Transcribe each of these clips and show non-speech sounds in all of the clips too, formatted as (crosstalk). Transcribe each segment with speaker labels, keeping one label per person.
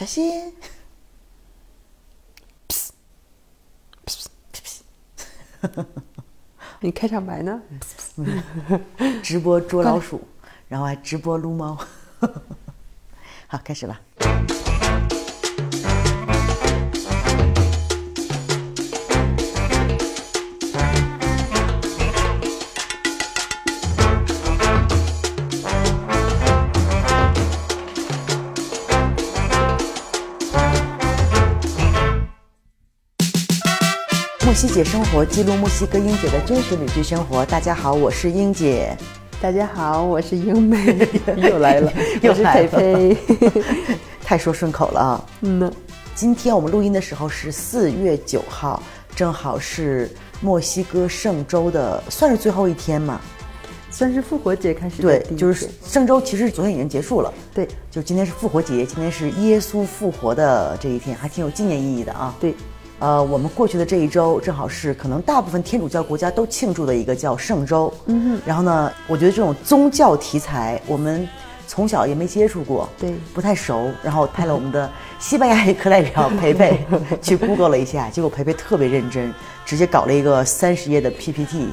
Speaker 1: 小心。(laughs)
Speaker 2: 你开场白呢？
Speaker 1: 直播捉老鼠，(laughs) 然后还直播撸猫。(laughs) 好，开始了。西姐生活记录墨西哥英姐的真实旅居生活。大家好，我是英姐。
Speaker 2: 大家好，我是英妹，(laughs) 又来了，(laughs)
Speaker 1: 又
Speaker 2: 是
Speaker 1: 来了
Speaker 2: 佩佩。(laughs)
Speaker 1: 太说顺口了啊！
Speaker 2: 嗯呢，
Speaker 1: 今天我们录音的时候是四月九号，正好是墨西哥圣周的，算是最后一天嘛。
Speaker 2: 算是复活节开始的
Speaker 1: 对，就是圣周其实昨天已经结束了，
Speaker 2: 对
Speaker 1: 就今天是复活节，今天是耶稣复活的这一天，还挺有纪念意义的啊。
Speaker 2: 对，
Speaker 1: 呃，我们过去的这一周正好是可能大部分天主教国家都庆祝的一个叫圣周。嗯哼。然后呢，我觉得这种宗教题材，我们从小也没接触过，
Speaker 2: 对
Speaker 1: 不太熟。然后派了我们的西班牙语课代表培培 (laughs) 去 Google 了一下，结果培培特别认真，直接搞了一个三十页的 PPT，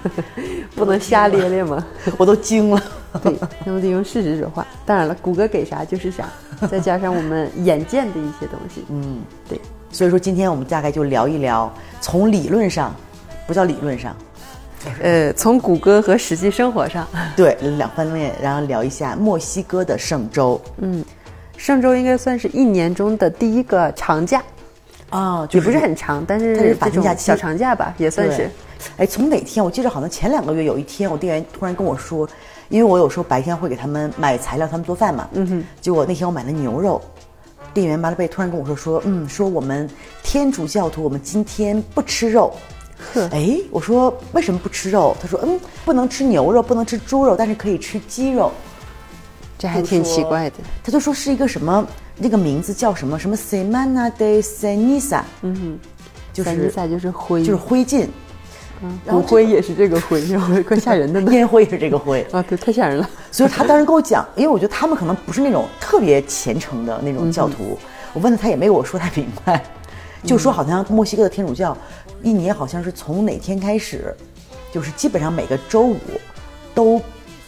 Speaker 2: 不能瞎咧咧吗。(laughs)
Speaker 1: 我都惊了。(laughs)
Speaker 2: 对，那我得用事实说话。当然了，谷歌给啥就是啥，再加上我们眼见的一些东西。嗯，对，
Speaker 1: 所以说，今天我们大概就聊一聊，从理论上，不叫理论上，
Speaker 2: 呃，从谷歌和实际生活上，(laughs)
Speaker 1: 对两方面，然后聊一下墨西哥的圣周。
Speaker 2: 嗯上周应该算是一年中的第一个长假，
Speaker 1: 啊，
Speaker 2: 也不是很长，但是
Speaker 1: 它是法定假期
Speaker 2: 小长假吧，也算是。
Speaker 1: 哎，从哪天？我记得好像前两个月有一天，我店员突然跟我说，因为我有时候白天会给他们买材料，他们做饭嘛。嗯哼。结果那天我买了牛肉，店员马拉贝突然跟我说说，嗯，说我们天主教徒，我们今天不吃肉。
Speaker 2: 呵
Speaker 1: 哎，我说为什么不吃肉？他说，嗯，不能吃牛肉，不能吃猪肉，但是可以吃鸡肉。
Speaker 2: 这还挺奇怪的。
Speaker 1: 他就说是一个什么，那个名字叫什么什么 Semana de Ceniza，嗯哼，就是
Speaker 2: 就是灰，
Speaker 1: 就是灰烬，
Speaker 2: 骨灰也是这个灰，然后怪吓人的呢。
Speaker 1: 烟灰也是这个灰。(laughs)
Speaker 2: 啊，对，太吓人了。(laughs)
Speaker 1: 所以他当时跟我讲，因为我觉得他们可能不是那种特别虔诚的那种教徒，我问了他也没给我说太明白，就说好像墨西哥的天主教一年好像是从哪天开始，就是基本上每个周五都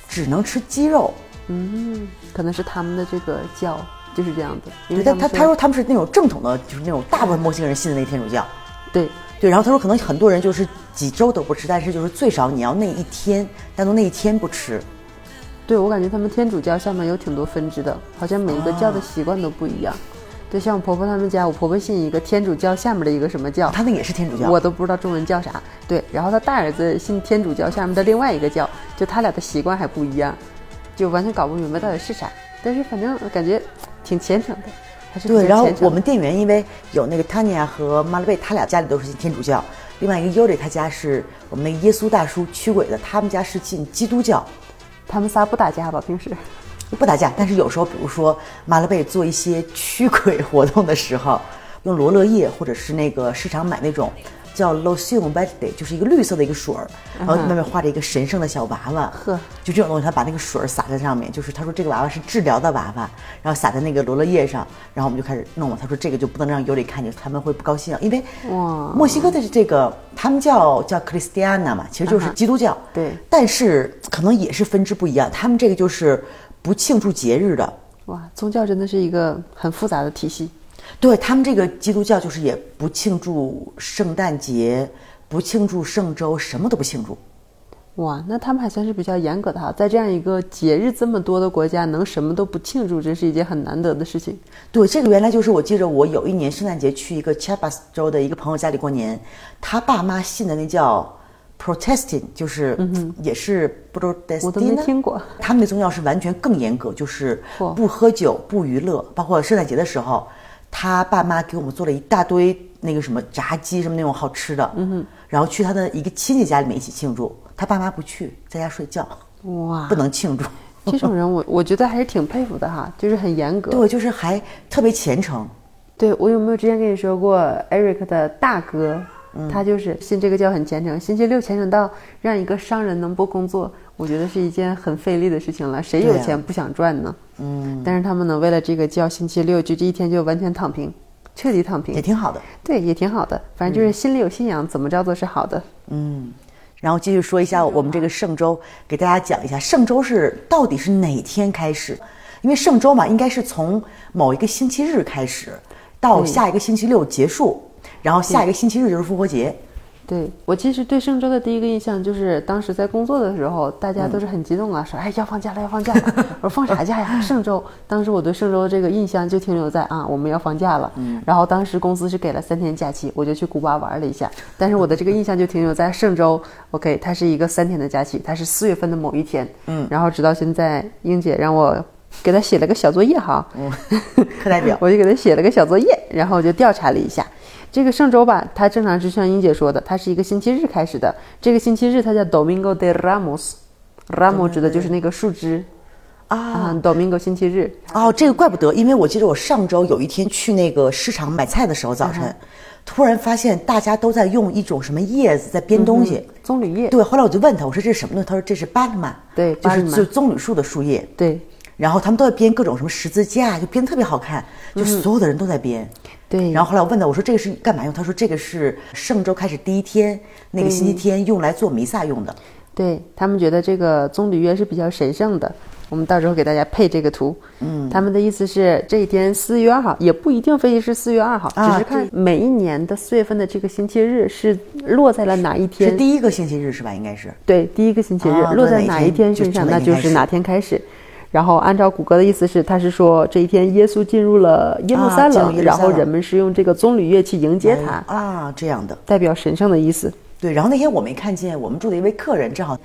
Speaker 1: 只能吃鸡肉。
Speaker 2: 嗯，可能是他们的这个教就是这样子。因
Speaker 1: 对，他他说他们是那种正统的，就是那种大部分墨西哥人信的那天主教。
Speaker 2: 对，
Speaker 1: 对，然后他说可能很多人就是几周都不吃，但是就是最少你要那一天，单独那一天不吃。
Speaker 2: 对我感觉他们天主教下面有挺多分支的，好像每一个教的习惯都不一样。对，像我婆婆他们家，我婆婆信一个天主教下面的一个什么教，
Speaker 1: 他那也是天主教。
Speaker 2: 我都不知道中文叫啥。对，然后他大儿子信天主教下面的另外一个教，就他俩的习惯还不一样，就完全搞不明白到底是啥。但是反正感觉挺虔诚的，还是
Speaker 1: 对，然后我们店员因为有那个 Tanya 和马勒贝，他俩家里都是信天主教，另外一个 Yuri 他家是我们那个耶稣大叔驱鬼的，他们家是信基督教，
Speaker 2: 他们仨不打架吧？平时
Speaker 1: 不打架，但是有时候比如说马勒贝做一些驱鬼活动的时候，用罗勒叶或者是那个市场买那种。叫 Lotion Verde，就是一个绿色的一个水儿，然后外面画着一个神圣的小娃娃，
Speaker 2: 呵，
Speaker 1: 就这种东西，他把那个水儿洒在上面，就是他说这个娃娃是治疗的娃娃，然后洒在那个罗勒叶上，然后我们就开始弄了。他说这个就不能让尤里看见，他们会不高兴，因为
Speaker 2: 哇。
Speaker 1: 墨西哥的这个他们叫叫 Cristiana 嘛，其实就是基督教，
Speaker 2: 对。
Speaker 1: 但是可能也是分支不一样，他们这个就是不庆祝节日的，
Speaker 2: 哇，宗教真的是一个很复杂的体系。
Speaker 1: 对他们这个基督教就是也不庆祝圣诞节，不庆祝圣周，什么都不庆祝。
Speaker 2: 哇，那他们还算是比较严格的哈，在这样一个节日这么多的国家，能什么都不庆祝，这是一件很难得的事情。
Speaker 1: 对，这个原来就是我记着，我有一年圣诞节去一个 Chiapas 州的一个朋友家里过年，他爸妈信的那叫 Protestant，就是也是 Protestant，
Speaker 2: 嗯我都没听过。
Speaker 1: 他们的宗教是完全更严格，就是不喝酒、不娱乐，包括圣诞节的时候，他爸妈给我们做了一大堆那个什么炸鸡什么那种好吃的，嗯哼，然后去他的一个亲戚家里面一起庆祝，他爸妈不去，在家睡觉，
Speaker 2: 哇
Speaker 1: 不，能庆祝。
Speaker 2: 这种人我 (laughs) 我觉得还是挺佩服的哈，就是很严格。
Speaker 1: 对，就是还特别虔诚。
Speaker 2: 对我有没有之前跟你说过，Eric 的大哥，
Speaker 1: 嗯
Speaker 2: 他就是信这个教很虔诚，星期六虔诚到让一个商人能不工作，我觉得是一件很费力的事情了。谁有钱不想赚呢？嗯，但是他们呢，为了这个叫星期六，就这一天就完全躺平，彻底躺平
Speaker 1: 也，挺好的。
Speaker 2: 对，也挺好的。反正就是心里有信仰，怎么着都是好的。
Speaker 1: 嗯然后继续说一下我们这个圣周，给大家讲一下圣周是到底是哪天开始？因为圣周嘛，应该是从某一个星期日开始，到下一个星期六结束，然后下一个星期日就是复活节。
Speaker 2: 对我其实对嵊州的第一个印象就是，当时在工作的时候，大家都是很激动啊，说哎要放假了要放假了。(laughs) 我说放啥假呀？嵊州。当时我对圣周的这个印象就停留在啊我们要放假了。然后当时公司是给了三天假期，我就去古巴玩了一下。但是我的这个印象就停留在嵊州，OK，它是一个三天的假期，它是四月份的某一天。嗯。然后直到现在，英姐让我给她写了个小作业哈。
Speaker 1: 课代表 (laughs)
Speaker 2: 我就给他写了个小作业，然后我就调查了一下，这个圣周吧，它正常是像英姐说的，它是一个星期日开始的。这个星期日它叫 Domingo de Ramos，Ramos 指的就是那个树枝啊，Domingo 星期日。
Speaker 1: 哦，这个怪不得，因为我记得我上周有一天去那个市场买菜的时候，早晨、突然发现大家都在用一种什么叶子在编东西。
Speaker 2: 棕榈叶，
Speaker 1: 对，后来我就问他，我说这是什么东西？他说这是巴特曼，
Speaker 2: 对
Speaker 1: 就是就棕榈树的树叶。
Speaker 2: 对
Speaker 1: 然后他们都在编各种什么十字架，就编特别好看，就所有的人都在编。
Speaker 2: 对，
Speaker 1: 然后后来我问他，我说这个是干嘛用？他说这个是圣周开始第一天那个星期天用来做弥撒用的。
Speaker 2: 对他们觉得这个棕榈叶是比较神圣的。我们到时候给大家配这个图。嗯，他们的意思是这一天四月二号，也不一定非得是四月二号，
Speaker 1: 啊
Speaker 2: 只是看每一年的四月份的这个星期日是落在了哪一天
Speaker 1: 是
Speaker 2: 天。
Speaker 1: 第一个星期日是吧？应该是。
Speaker 2: 对，第一个星期日、
Speaker 1: 啊
Speaker 2: 落在
Speaker 1: 哪一天
Speaker 2: 身上，那就是哪天开始。然后按照谷歌的意思是，他是说这一天耶稣进入了耶路撒冷，然后人们是用这个棕榈叶去迎接他，
Speaker 1: 啊，这样的。
Speaker 2: 代表神圣的意思。
Speaker 1: 对，然后那天我没看见我们住的一位客人，正好，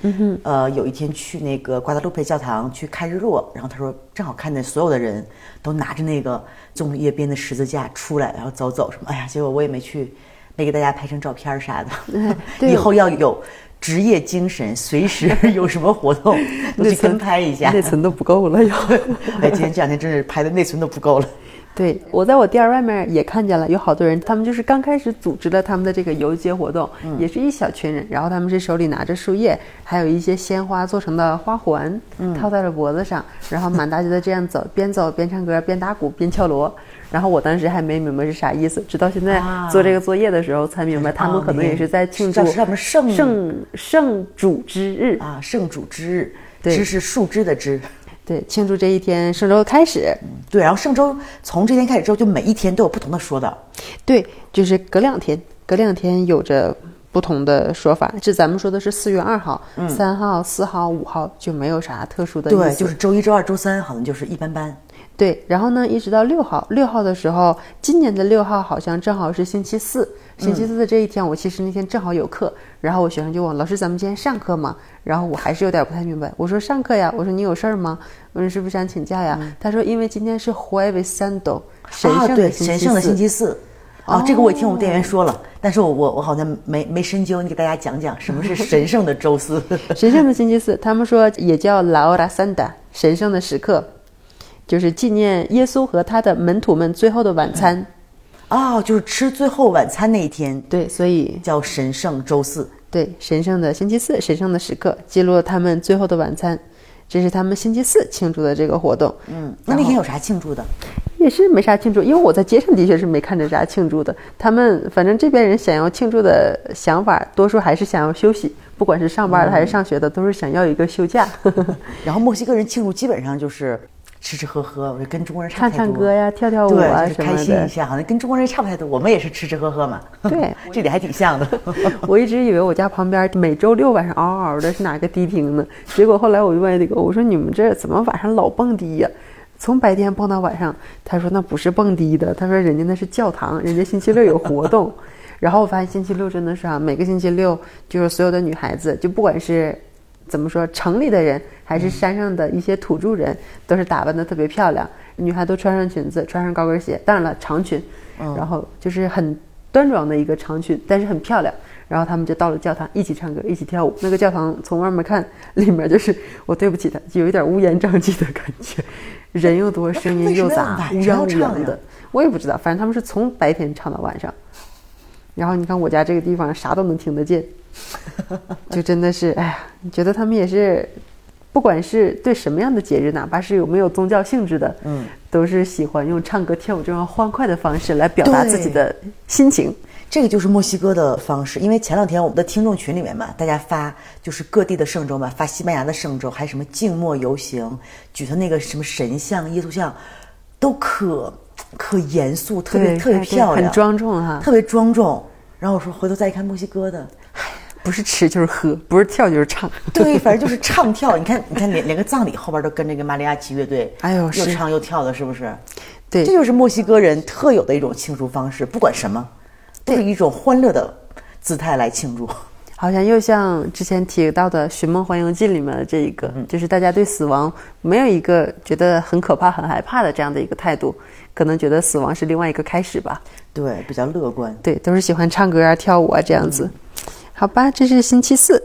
Speaker 1: 呃，有一天去那个瓜达卢佩教堂去看日落，然后他说正好看见所有的人都拿着那个棕榈叶编的十字架出来，然后走走什么，哎呀，结果我也没去，没给大家拍成照片儿啥的。(laughs)
Speaker 2: 对
Speaker 1: 以后要有职业精神，随时 (laughs) 有什么活动都去跟拍一下。
Speaker 2: 内存都不够了要。(laughs)
Speaker 1: 哎，今天这两天真是拍的内存都不够了。
Speaker 2: 对，我在我店儿外面也看见了，有好多人，他们就是刚开始组织了他们的这个游街活动，也是一小群人，然后他们是手里拿着树叶，还有一些鲜花做成的花环，套在了脖子上，然后满大街的这样走，边走边唱歌，边打鼓边敲锣。然后我当时还没明白是啥意思，直到现在
Speaker 1: 啊
Speaker 2: 做这个作业的时候才明白，他们可能也是在庆祝
Speaker 1: 圣
Speaker 2: 圣圣主之日，
Speaker 1: 啊，圣主之日，
Speaker 2: 对
Speaker 1: 枝是树枝的枝。
Speaker 2: 对，庆祝这一天圣周的开始。
Speaker 1: 对，然后圣周从这天开始之后，就每一天都有不同的说道。
Speaker 2: 对，就是隔两天，隔两天有着不同的说法。这咱们说的是四月二号、三、号、四号、五号就没有啥特殊的。
Speaker 1: 对，就是周一、周二、周三好像就是一般般。
Speaker 2: 对，然后呢，一直到六号，六号的时候，今年的六号好像正好是星期四。星期四的这一天，我其实那天正好有课，然后我学生就问老师：“咱们今天上课吗？”然后我还是有点不太明白，我说：“上课呀。”我说：“你有事儿吗？”我说：“是不是想请假呀？”他说：“因为今天是 Jueves Santo，神圣的星期
Speaker 1: 神圣的
Speaker 2: 四
Speaker 1: 星期四。啊，这个我也听我们店员说了，但是我我我好像没没深究，你给大家讲讲什么是神圣的周四。(laughs)
Speaker 2: 神圣的星期四，他们说也叫 La Hora Santa，神圣的时刻，就是纪念耶稣和他的门徒们最后的晚餐。
Speaker 1: 哦，就是吃最后晚餐那一天
Speaker 2: 对，所以
Speaker 1: 叫神圣周四。
Speaker 2: 对神圣的星期四，神圣的时刻，记录了他们最后的晚餐。这是他们星期四庆祝的这个活动，
Speaker 1: 嗯，那那天有啥庆祝的？
Speaker 2: 也是没啥庆祝，因为我在街上的确是没看着啥庆祝的。他们反正这边人想要庆祝的想法，多数还是想要休息，不管是上班的还是上学的，都是想要一个休假。(laughs)
Speaker 1: 然后墨西哥人庆祝基本上就是吃吃喝喝，我就跟中国人差
Speaker 2: 唱
Speaker 1: 不太多。
Speaker 2: 唱歌呀，跳跳舞，啊
Speaker 1: 就是开
Speaker 2: 什么的。
Speaker 1: 心一下，好像跟中国人差不太多。我们也是吃吃喝喝嘛。
Speaker 2: 对，(laughs)
Speaker 1: 这点还挺像的。(laughs)
Speaker 2: 我一直以为我家旁边每周六晚上嗷嗷的是哪个迪厅呢？结果后来我就问那个，我说你们这怎么晚上老蹦迪呀？从白天蹦到晚上。他说那不是蹦迪的，他说人家那是教堂，人家星期六有活动。(laughs) 然后我发现星期六真的是啊，每个星期六就是所有的女孩子，就不管是怎么说城里的人还是山上的一些土著人，都是打扮的特别漂亮，女孩都穿上裙子，穿上高跟鞋，当然了长裙，然后就是很端庄的一个长裙，但是很漂亮。然后他们就到了教堂，一起唱歌，一起跳舞。那个教堂从外面看，里面就是我对不起他，就有一点乌烟瘴气的感觉，人又多，声音又杂，乌
Speaker 1: 为什么要晚上
Speaker 2: 泱乌泱的
Speaker 1: 要唱呀。
Speaker 2: 我也不知道，反正他们是从白天唱到晚上。然后你看我家这个地方啥都能听得见，(laughs) 就真的是，哎呀，你觉得他们也是不管是对什么样的节日，哪怕是有没有宗教性质的，嗯，都是喜欢用唱歌跳舞这种欢快的方式来表达自己的心情。
Speaker 1: 这个就是墨西哥的方式，因为前两天我们的听众群里面嘛，大家发就是各地的圣周嘛，发西班牙的圣周，还什么静默游行，举的那个什么神像、耶稣像，都可可严肃，特别特别漂亮，
Speaker 2: 很庄重哈，
Speaker 1: 特别庄重。然后我说回头再一看墨西哥的。
Speaker 2: 不是吃 (laughs) 就是喝，不是跳就是唱。(laughs)
Speaker 1: 对，反正就是唱跳。你看，你看，连连个葬礼后边都跟这个玛利亚奇乐队，
Speaker 2: 哎呦，
Speaker 1: 又唱又跳的，是不是？
Speaker 2: 对，
Speaker 1: 这就是墨西哥人特有的一种庆祝方式，不管什么，都是一种欢乐的姿态来庆祝。(laughs)
Speaker 2: 好像又像之前提到的《寻梦环游记》里面的这一个，就是大家对死亡没有一个觉得很可怕、很害怕的这样的一个态度，可能觉得死亡是另外一个开始吧。
Speaker 1: 对，比较乐观。
Speaker 2: 对，都是喜欢唱歌啊、跳舞啊这样子。好吧，这是星期四，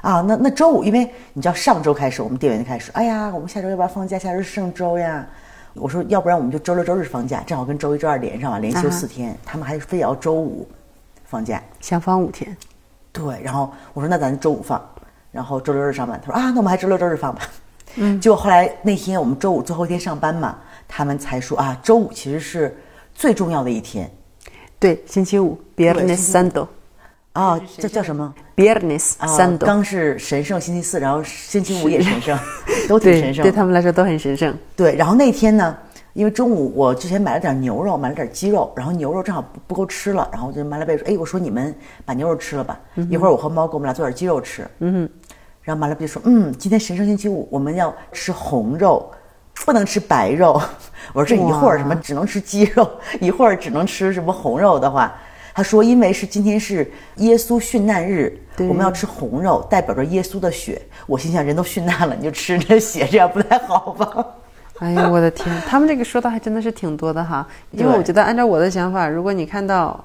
Speaker 1: 啊，那那周五，因为你知道上周开始，我们店员就开始，哎呀，我们下周要不要放假？下周是圣周呀。我说，要不然我们就周六周日放假，正好跟周一周二连上了，连休四天。他们还非要周五放假，
Speaker 2: 想放五天。
Speaker 1: 对，然后我说那咱周五放，然后周六日上班。他说啊，那我们还周六周日放吧。嗯，结果后来那天我们周五最后一天上班嘛，他们才说啊，周五其实是最重要的一天。
Speaker 2: 对，星期五，Viernes Santo。
Speaker 1: 啊，这叫什么
Speaker 2: ？Biernes Santo。
Speaker 1: 刚是神圣星期四，然后星期五也神圣，(laughs) 都挺神圣。
Speaker 2: 对他们来说都很神圣。
Speaker 1: 对，然后那天呢，因为中午我之前买了点牛肉，买了点鸡肉，然后牛肉正好不不够吃了，然后我就马拉贝说：“哎，我说你们把牛肉吃了吧，一会儿我和猫给我们俩做点鸡肉吃。”嗯，然后马拉贝说：“嗯，今天神圣星期五，我们要吃红肉，不能吃白肉。”我说：“这一会儿什么只能吃鸡肉，一会儿只能吃什么红肉的话。”他说：“因为是今天是耶稣殉难日，我们要吃红肉，代表着耶稣的血。我心想，人都殉难了，你就吃这血，这样不太好吧？”
Speaker 2: 哎呦，我的天！他们这个说的还真的是挺多的哈。因为我觉得，按照我的想法，如果你看到。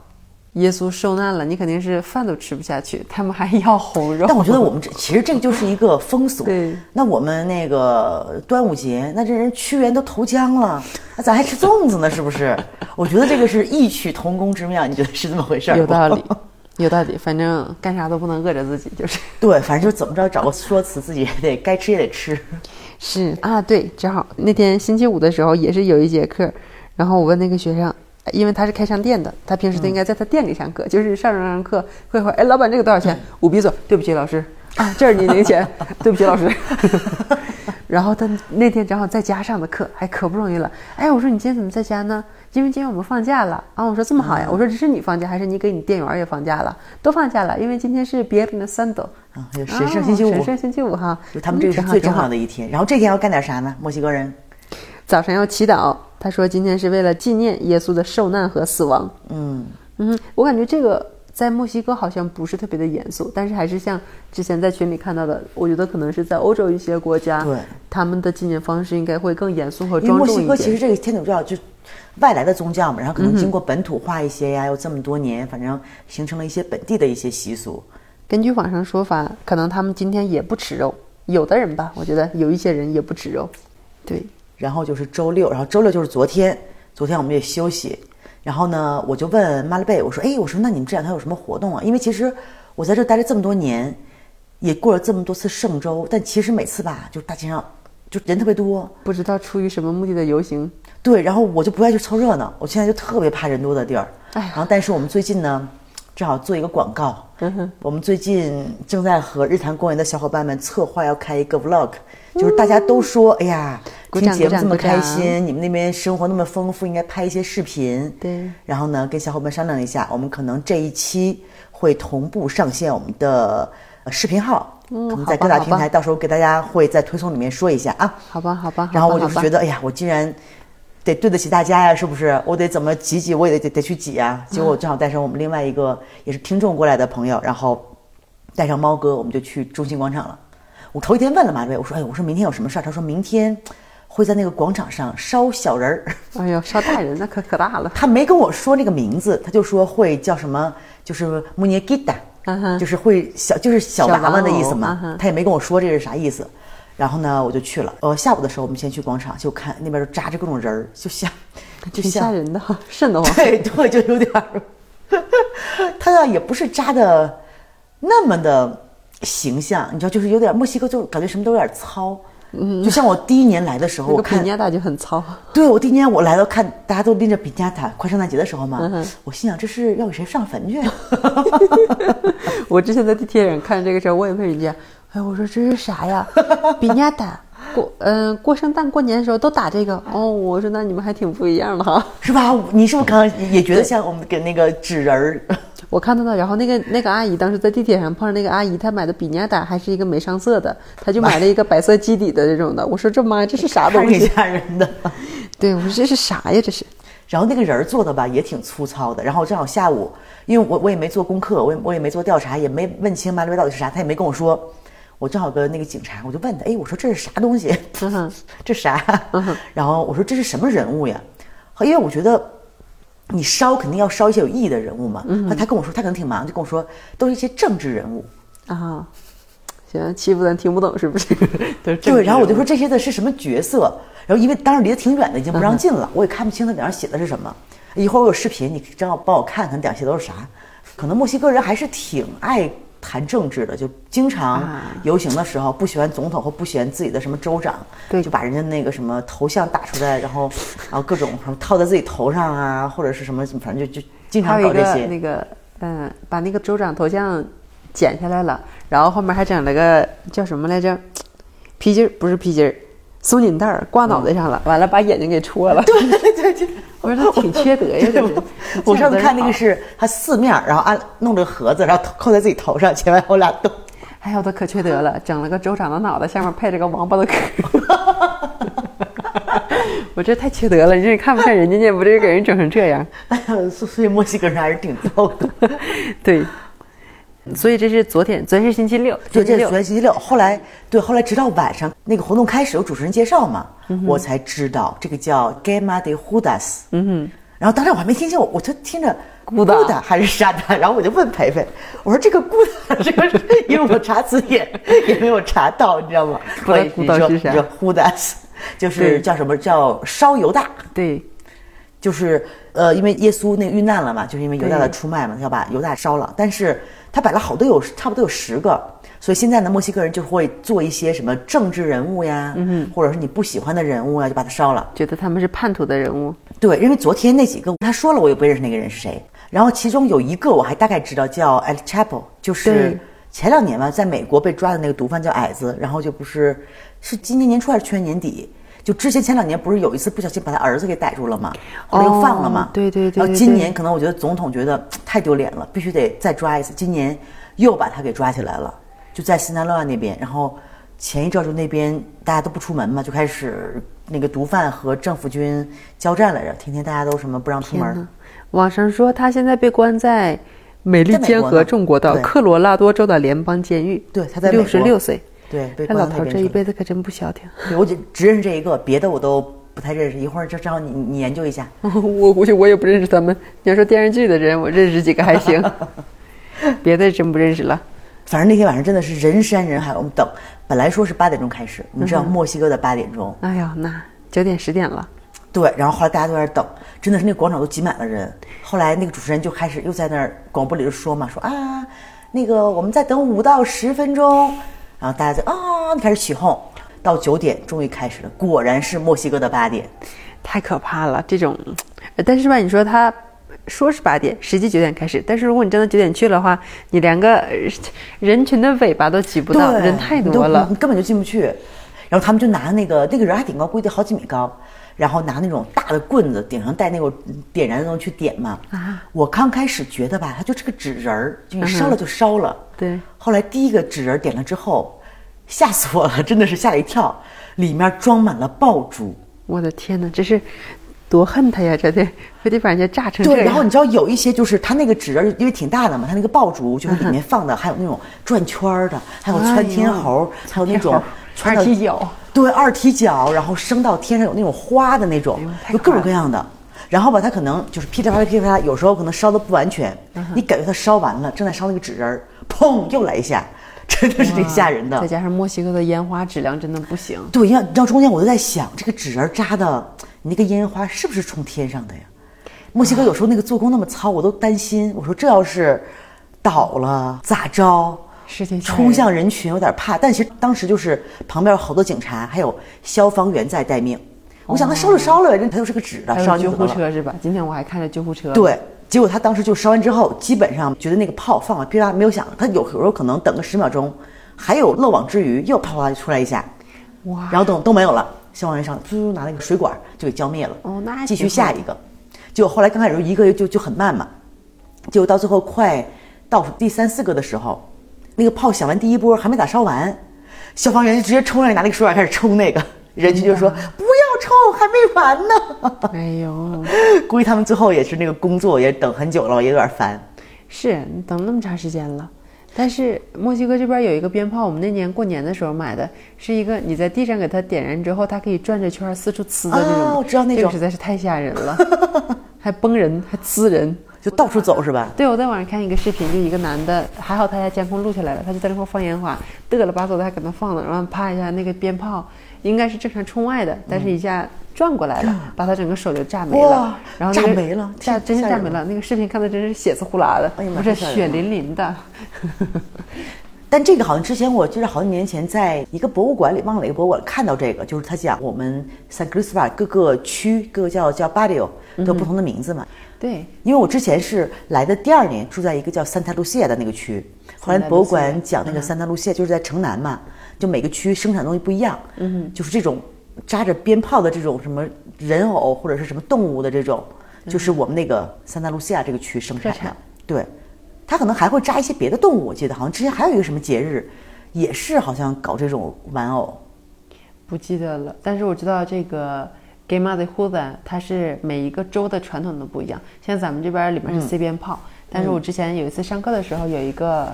Speaker 2: 耶稣受难了，你肯定是饭都吃不下去。他们还要红肉，
Speaker 1: 但我觉得我们这其实这个就是一个风俗。
Speaker 2: 对，
Speaker 1: 那我们那个端午节，那这人屈原都投江了，那咱还吃粽子呢，是不是？我觉得这个是异曲同工之妙，你觉得是这么回事？
Speaker 2: 有道理，(laughs) 有道理。反正干啥都不能饿着自己，就是。(laughs)
Speaker 1: 对，反正就怎么着找个说辞，自己也得该吃也得吃。
Speaker 2: 是啊，对，正好那天星期五的时候也是有一节课，然后我问那个学生。因为他是开商店的，他平时都应该在他店里上课，就是上上上课，会会，哎，老板这个多少钱？五比索，对不起老师啊，(laughs) 这是你零钱，对不起老师。(laughs) 然后他那天正好在家上的课，还可不容易了。哎，我说你今天怎么在家呢？因为今天我们放假了啊。我说这么好呀？我说这是你放假，还是你给你店员也放假了？都放假了，因为今天是别人的 Sunday
Speaker 1: 啊，神圣星期五，
Speaker 2: 神圣星期五哈，
Speaker 1: 就他们这是最重要的一天。然后这天要干点啥呢？墨西哥人
Speaker 2: 早上要祈祷。他说：“今天是为了纪念耶稣的受难和死亡。”嗯嗯，我感觉这个在墨西哥好像不是特别的严肃，但是还是像之前在群里看到的，我觉得可能是在欧洲一些国家，
Speaker 1: 对
Speaker 2: 他们的纪念方式应该会更严肃和庄重一
Speaker 1: 点。墨西哥其实这个天主教就外来的宗教嘛，然后可能经过本土化一些呀，又这么多年，反正形成了一些本地的一些习俗。
Speaker 2: 根据网上说法，可能他们今天也不吃肉，有的人吧，我觉得有一些人也不吃肉，对。
Speaker 1: 然后就是周六，然后周六就是昨天，昨天我们也休息。然后呢，我就问马勒贝，我说：“哎，我说那你们这两天有什么活动啊？因为其实我在这待了这么多年，也过了这么多次圣周，但其实每次吧，就大街上就人特别多，
Speaker 2: 不知道出于什么目的的游行。
Speaker 1: 对，然后我就不爱去凑热闹，我现在就特别怕人多的地儿。哎，然后但是我们最近呢，正好做一个广告。嗯，我们最近正在和日坛公园的小伙伴们策划要开一个 vlog，就是大家都说，哎呀。听节目这么开心，你们那边生活那么丰富，应该拍一些视频。
Speaker 2: 对，
Speaker 1: 然后呢，跟小伙伴商量一下，我们可能这一期会同步上线我们的视频号，嗯可能在各大平台，到时候给大家会在推送里面说一下啊。
Speaker 2: 好吧，好吧。
Speaker 1: 然后我就是觉得，哎呀，我既然得对得起大家呀，是不是？我得怎么挤挤，我也得得去挤啊。结果我正好带上我们另外一个也是听众过来的朋友，然后带上猫哥，我们就去中心广场了。我头一天问了马瑞，我说，哎，我说明天有什么事儿？他说明天。会在那个广场上烧小人儿，
Speaker 2: 哎呦，烧大人那可可大了。(laughs)
Speaker 1: 他没跟我说那个名字，他就说会叫什么，就是穆尼吉达，就是会小，就是小娃娃的意思嘛。他也没跟我说这是啥意思。然后呢，我就去了。呃，下午的时候我们先去广场，就看那边都扎着各种人儿，就像，
Speaker 2: 就挺吓人的，瘆得慌。(laughs)
Speaker 1: 对对，就有点儿。(laughs) 他呢也不是扎的那么的形象，你知道，就是有点墨西哥，就感觉什么都有点糙。嗯，就像我第一年来的时候，我看
Speaker 2: 尼亚达就很糙。
Speaker 1: 对我第一年我来到看大家都拎着比加塔，快圣诞节的时候嘛，我心想这是要给谁上坟去？(laughs)
Speaker 2: 我之前在地铁上看这个时候，我也问人家，哎，我说这是啥呀？比尼亚达。过嗯、过圣诞过年的时候都打这个哦，我说那你们还挺不一样的哈。
Speaker 1: 是吧？你是不是刚刚也觉得像我们给那个纸人儿？
Speaker 2: 我看到了，然后那个那个阿姨当时在地铁上碰上那个阿姨，她买的比尼亚达还是一个没上色的，她就买了一个白色基底的这种的。我说这妈呀，这是啥东西？
Speaker 1: 吓人的。
Speaker 2: 对，我说这是啥呀？这是
Speaker 1: 然后那个人儿做的吧也挺粗糙的。然后正好下午，因为我我也没做功课，我也我也没做调查，也没问清马里到底是啥，他也没跟我说。我正好跟那个警察，我就问他，哎，我说这是啥东西？(laughs) 这啥？然后我说这是什么人物呀？因为我觉得你烧肯定要烧一些有意义的人物嘛。后他跟我说，他可能挺忙，就跟我说都是一些政治人物。
Speaker 2: 啊，行，欺负咱听不懂是不是？(laughs)
Speaker 1: 对，然后我就说这些的是什么角色？然后因为当时离得挺远的，已经不让进了，我也看不清他脸上写的是什么。一会儿我有视频，你正好帮我看看底下写的都是啥。可能墨西哥人还是挺爱谈政治的，就经常
Speaker 2: 啊
Speaker 1: 游行的时候不喜欢总统或不喜欢自己的什么州长，
Speaker 2: 对
Speaker 1: 就把人家那个什么头像打出来，然后 (laughs) 然后各种什么套在自己头上啊，或者是什么，反正就就经常搞这些。
Speaker 2: 那个嗯，把那个州长头像剪下来了，然后后面还整了个叫什么来着？皮筋儿不是皮筋儿，松紧带儿挂脑袋上了，完了把眼睛给戳了。
Speaker 1: 对 (laughs) 对对，
Speaker 2: 我说他挺缺德呀，这是。
Speaker 1: 我上次看那个
Speaker 2: 是。
Speaker 1: 他四面儿，然后按弄这个盒子，然后扣在自己头上，前外后俩动。(laughs)
Speaker 2: 哎呦，他可缺德了，整了个州长的脑袋，下面配着个王八的壳。(laughs) 我这太缺德了，你这看不看人家呢？不这给人整成这样？
Speaker 1: 哎呀，所所以墨西哥人还是挺逗的。
Speaker 2: 对，所以这是昨天，昨天是星期六，
Speaker 1: 对，这是昨天星期六。后来，对，后来直到晚上那个活动开始，有主持人介绍嘛，我才知道这个叫 Gema de Judas。嗯哼。然后当时我还没听清，我我就听着
Speaker 2: 咕哒
Speaker 1: 哒还是沙哒，然后我就问培培，我说这个咕哒这个，因为我查词典也没有查到，你知道吗？
Speaker 2: 不知道
Speaker 1: 我你说你说 Judas 就是叫什么叫烧犹大。
Speaker 2: 对，
Speaker 1: 就是呃，因为耶稣那个遇难了嘛，就是因为犹大的出卖嘛，要把犹大烧了。但是他摆了好多有差不多有十个，所以现在呢，墨西哥人就会做一些什么政治人物呀，嗯、或者是你不喜欢的人物啊，就把他烧了。
Speaker 2: 觉得他们是叛徒的人物。
Speaker 1: 对，因为昨天那几个他说了，我也不认识那个人是谁。然后其中有一个我还大概知道，叫 El Chapo，就是前两年吧，在美国被抓的那个毒贩叫矮子，然后就不是是今年年初还是去年年底。就之前前两年不是有一次不小心把他儿子给逮住了吗？后来又放了嘛
Speaker 2: 哦。对对对
Speaker 1: 然后今年可能我觉得总统觉得太丢脸了，必须得再抓一次。今年又把他给抓起来了，就在新南乱那边。然后前一阵儿就那边大家都不出门嘛，就开始那个毒贩和政府军交战来着，天天大家都什么不让出门。
Speaker 2: 网上说他现在被关在美利坚合众国岛
Speaker 1: 在美国呢
Speaker 2: 科罗拉多州的联邦监狱。
Speaker 1: 对他在美
Speaker 2: 六
Speaker 1: 国
Speaker 2: 十六岁。
Speaker 1: 对，被
Speaker 2: 他老头这一。辈子可真不消停。
Speaker 1: 我就只认识这一个，别的我都不太认识。一会儿就正好你你研究一下。(laughs)
Speaker 2: 我估计我也不认识他们。你要说电视剧的人，我认识几个还行，(laughs) 别的真不认识了。
Speaker 1: 反正那天晚上真的是人山人海，我们等，本来说是八点钟开始，你知道墨西哥的八点钟，
Speaker 2: 哎呀，那九点十点了，
Speaker 1: 对，然后后来大家都在那等，真的是那广场都挤满了人。后来那个主持人就开始又在那儿广播里就说嘛，说啊，那个我们再等五到十分钟，然后大家就啊开始起哄，到九点终于开始了，果然是墨西哥的八点。
Speaker 2: 太可怕了。这种，呃但是吧，你说他说是八点，实际九点开始，但是如果你真的九点去的话，你连个呃人群的尾巴都挤不到，人太多了
Speaker 1: 你。根本就进不去。然后他们就拿那个那个人还挺高，估计得好几米高，然后拿那种大的棍子，顶上带那个点燃的东西去点嘛。啊！我刚开始觉得吧，它就是个纸人儿，就你烧了就烧了。
Speaker 2: 对
Speaker 1: 后来第一个纸人儿点了之后，吓死我了，真的是吓了一跳，里面装满了爆竹。
Speaker 2: 我的天哪，这是多恨他呀！这得非得把人家炸成这
Speaker 1: 对，然后你知道有一些就是他那个纸人儿，因为挺大的嘛，他那个爆竹就是里面放的，还有那种转圈儿的，还有窜天猴，还有那种穿
Speaker 2: 二踢脚，
Speaker 1: 对，二踢脚，然后升到天上有那种花的那种，有各种各样的。然后吧，它可能就是噼里啪啦噼里啪啦，有时候可能烧的不完全，你感觉它烧完了，正在烧那个纸人儿，砰，又来一下，真的是挺吓人的
Speaker 2: 再。加上墨西哥的烟花质量真的不行。
Speaker 1: 对，要你知道中间我就在想，这个纸人儿扎的，你那个烟花是不是冲天上的呀？墨西哥有时候那个做工那么糙，我都担心。我说这要是倒了咋着？
Speaker 2: 是挺
Speaker 1: 冲向人群，有点怕。但其实当时就是旁边有好多警察，还有消防员在待命。我想他烧就烧了呗，这他又是个纸的，
Speaker 2: 还有救护。车是吧？今天我还看着救护车。，
Speaker 1: 对，结果他当时就烧完之后，基本上觉得那个炮放了，噼啦没有响，他有有时候可能等个十秒钟，还有漏网之鱼，又啪啪出来一下，
Speaker 2: 哇，
Speaker 1: 然后等都没有了，消防员上突拿那个水管就给浇灭了。
Speaker 2: 哦那还
Speaker 1: 继续下一个，结果后来刚开始一个就就很慢嘛，结果到最后快倒数第三四个的时候，那个炮响完第一波还没咋烧完，消防员就直接冲上去拿那个水管开始冲那个，人群就说不要冲，还没完呢。(laughs)
Speaker 2: 哎呦，(laughs)
Speaker 1: 估计他们最后也是那个工作也等很久了，也有点烦。
Speaker 2: 是你等那么长时间了。但是墨西哥这边有一个鞭炮，我们那年过年的时候买的，是一个你在地上给它点燃之后，它可以转着圈儿四处呲的那种。
Speaker 1: 啊我知道那种
Speaker 2: 这个实在是太吓人了，还崩人，还呲人。
Speaker 1: 就到处走是吧？
Speaker 2: 对，我在网上看一个视频，就一个男的，还好他家监控录下来了，他就在那块放烟花，嘚了吧嗖的还搁那放呢，然后啪一下那个鞭炮应该是正常冲外的，但是一下转过来了，把他整个手就炸没了
Speaker 1: 哇，
Speaker 2: 然后那个
Speaker 1: 炸没了
Speaker 2: 炸真是炸没了，那个视频看的真是血丝呼啦的，
Speaker 1: 哎呀妈
Speaker 2: 不是血淋淋的。(laughs)
Speaker 1: 但这个好像之前我记得好几年前在一个博物馆里，忘了哪个博物馆看到这个，就是他讲我们 San Cristobal 各个区各个叫叫 barrio 都有不同的名字嘛。
Speaker 2: 对，
Speaker 1: 因为我之前是来的第二年住在一个叫 Santa Lucia 的那个区，后来博物馆讲那个 Santa Lucia 就是在城南嘛，就每个区生产东西不一样，嗯，就是这种扎着鞭炮的这种什么人偶或者是什么动物的这种，就是我们那个 Santa Lucia 这个区生产的，对，他可能还会扎一些别的动物，我记得好像之前还有一个什么节日，也是好像搞这种玩偶，
Speaker 2: 不记得了，但是我知道这个 Game de h u d a 它是每一个州的传统都不一样。像咱们这边里面是塞鞭炮，但是我之前有一次上课的时候，有一个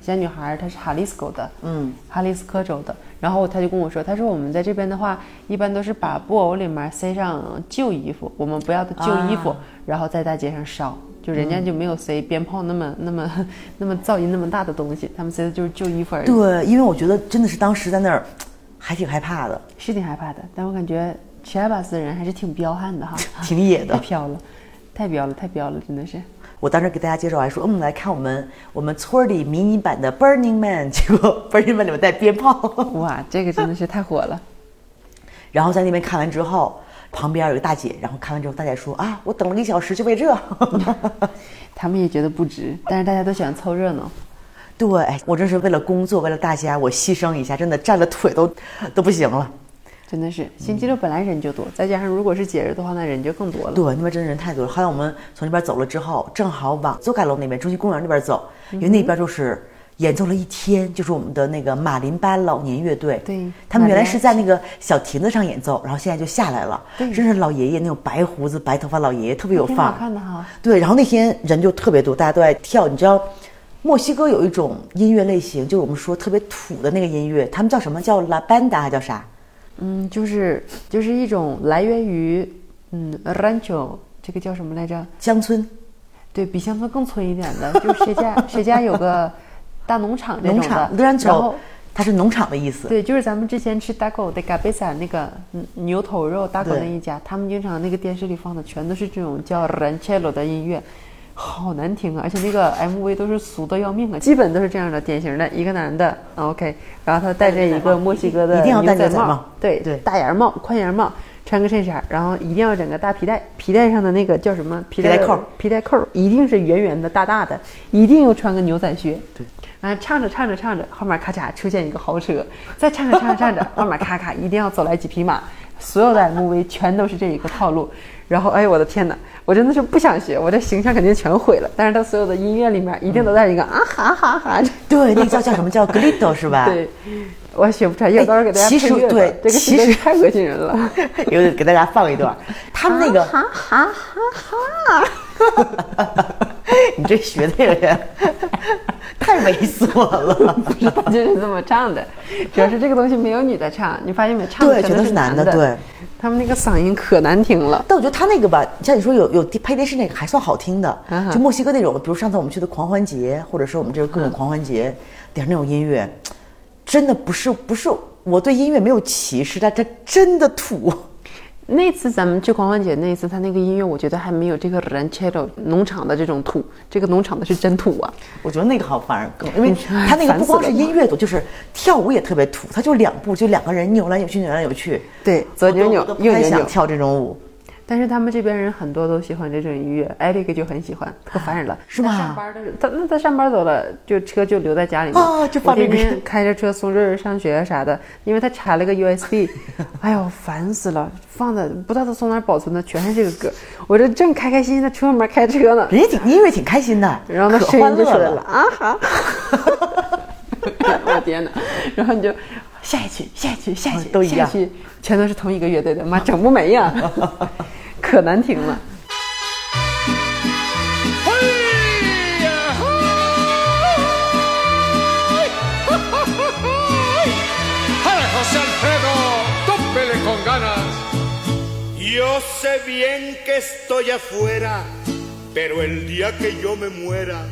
Speaker 2: 小女孩，她是哈利斯科的，
Speaker 1: 嗯，
Speaker 2: 哈利斯科州的，然后她就跟我说，她说我们在这边的话，一般都是把布偶里面塞上旧衣服，我们不要的旧衣服，
Speaker 1: 啊
Speaker 2: 然后在大街上烧。就人家就没有塞鞭炮那么、那么 (laughs) 那么噪音那么大的东西，他们塞的就是旧衣服而已。
Speaker 1: 对，因为我觉得真的是当时在那儿还挺害怕的，
Speaker 2: 是挺害怕的，但我感觉奇亚巴斯的人还是挺彪悍的哈，(laughs)
Speaker 1: 挺野的 (laughs)
Speaker 2: 太。飘了，太彪了，太彪了，真的是。
Speaker 1: 我当时给大家介绍还说，嗯，来看我们我们村里迷你版的 Burning Man，(laughs) 结果 Burning Man 里面带鞭炮。
Speaker 2: 哇，这个真的是太火了。
Speaker 1: 然后在那边看完之后，旁边有个大姐，然后看完之后，大姐说啊，我等了一小时就为这。
Speaker 2: 他们也觉得不值，但是大家都喜欢凑热闹。
Speaker 1: 对，哎我这是为了工作，为了大家，我牺牲一下，真的站了腿都都不行了。
Speaker 2: 真的是，星期六本来人就多，再加上如果是节日的话，那人就更多了。
Speaker 1: 对，那边真的人太多了。后来我们从那边走了之后，正好往邹盖楼那边中心公园那边走，因为那边就是演奏了一天，就是我们的那个马林巴老年乐队。
Speaker 2: 对
Speaker 1: 他们原来是在那个小亭子上演奏，然后现在就下来了。
Speaker 2: 对
Speaker 1: 真是老爷爷那种白胡子、白头发老爷爷，特别有范儿。
Speaker 2: 好看的哈。
Speaker 1: 对，然后那天人就特别多，大家都在跳。你知道，墨西哥有一种音乐类型，就是我们说特别土的那个音乐，他们叫什么叫拉班达还叫啥？
Speaker 2: 嗯，就是就是一种来源于嗯 rancho 这个叫什么来着？
Speaker 1: 乡村
Speaker 2: 对比乡村更村一点的，就是谁家谁家有个 (laughs) 大农场这种的，
Speaker 1: 农场
Speaker 2: 然
Speaker 1: rancho，
Speaker 2: 后
Speaker 1: 它是农场的意思。
Speaker 2: 对，就是咱们之前吃 taco de cabeza 那个嗯牛头肉
Speaker 1: Daco
Speaker 2: 那一家，他们经常那个电视里放的全都是这种叫 ranchero 的音乐，好难听啊！而且那个 MV 都是俗的要命啊，基本都是这样的，典型的一个男的啊 OK，然后他戴着一个墨西哥的
Speaker 1: 一定要戴
Speaker 2: 牛仔帽对
Speaker 1: 对
Speaker 2: 大檐帽、宽檐帽。穿个衬衫，然后一定要整个大皮带，皮带上的那个叫什么？皮
Speaker 1: 带扣
Speaker 2: 皮带扣一定是圆圆的、大大的，一定要穿个牛仔靴。
Speaker 1: 对，
Speaker 2: 然后唱着唱着唱着，后面咔嚓出现一个豪车，再唱着唱着唱着，(laughs) 后面咔咔一定要走来几匹马，所有的 MV 全都是这一个套路。然后，哎呦我的天哪，我真的是不想学，我这形象肯定全毁了。但是他所有的音乐里面一定都带一个啊哈哈哈。
Speaker 1: 对，那个叫 (laughs) 叫什么叫 Glito 是吧？
Speaker 2: 对，我学不出来，要到时候给大家
Speaker 1: 其实对
Speaker 2: 这个
Speaker 1: 其实
Speaker 2: 太恶心人了。(laughs)
Speaker 1: 有给大家放一段，他们那个，
Speaker 2: 哈哈哈哈。(laughs)
Speaker 1: 你这学的人太猥琐了。
Speaker 2: 他就是这么唱的，主要是这个东西没有女的唱，你发现没？唱的
Speaker 1: 对
Speaker 2: 全都是
Speaker 1: 男的
Speaker 2: 的，
Speaker 1: 对。
Speaker 2: 他们那个嗓音可难听了。
Speaker 1: 但我觉得他那个吧，像你说有有配电视那个还算好听的就墨西哥那种，比如上次我们去的狂欢节，或者是我们这个各种狂欢节点那种音乐，真的不是不是我对音乐没有歧视，但这真的土。
Speaker 2: 那次咱们去狂欢节那一次，他那个音乐我觉得还没有这个 ranchero 农场的这种土，这个农场的是真土啊。
Speaker 1: 我觉得那个好反而更，因为 (laughs)
Speaker 2: 哎
Speaker 1: 他那个不光是音乐土，就是跳舞也特别土，他就两步就两个人扭来扭去，扭来扭去。
Speaker 2: 对左扭扭右扭扭
Speaker 1: 想跳这种舞。
Speaker 2: 但是他们这边人很多都喜欢这种音乐，艾利克就很喜欢，可烦人了。(laughs)
Speaker 1: 是吗
Speaker 2: 他上班的他那他上班走了，就车就留在家里面。
Speaker 1: 啊就放
Speaker 2: 我天
Speaker 1: 这个
Speaker 2: 天开着车送瑞瑞上学啥的，因为他插了个 (laughs) USB，哎呦烦死了，放的不知道他从哪儿保存的，全是这个歌。我这正开开心心的车门开车呢，
Speaker 1: 人家挺音乐挺开心的，
Speaker 2: 然后那
Speaker 1: 可
Speaker 2: 声音就出来了。啊哈！(laughs) 我天哪！然后你就下一曲，下一曲，下一曲，
Speaker 1: 都一样
Speaker 2: 全都是同一个乐队的，妈整不没呀，可难听了。
Speaker 3: Yo sé bien que estoy afuera, pero el día que yo me muera,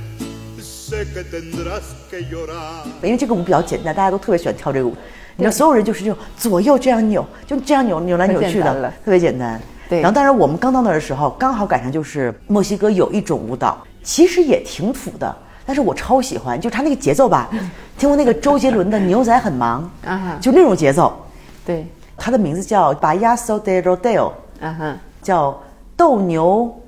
Speaker 3: sé que tendrás que llorar.
Speaker 1: 因为这个舞比较简单，大家都特别喜欢跳这个舞。你知道，所有人就是这种左右这样扭，就这样扭扭来扭去的，特别简单。
Speaker 2: 对。
Speaker 1: 然后，当然我们刚到那儿的时候，刚好赶上就是墨西哥有一种舞蹈，其实也挺土的，但是我超喜欢，就他那个节奏吧。听过那个周杰伦的《牛仔很忙》
Speaker 2: 啊哈。
Speaker 1: 就那种节奏。
Speaker 2: 对，
Speaker 1: 他的名字叫 Bayaso de Rodeo，
Speaker 2: 啊哈，
Speaker 1: 叫斗牛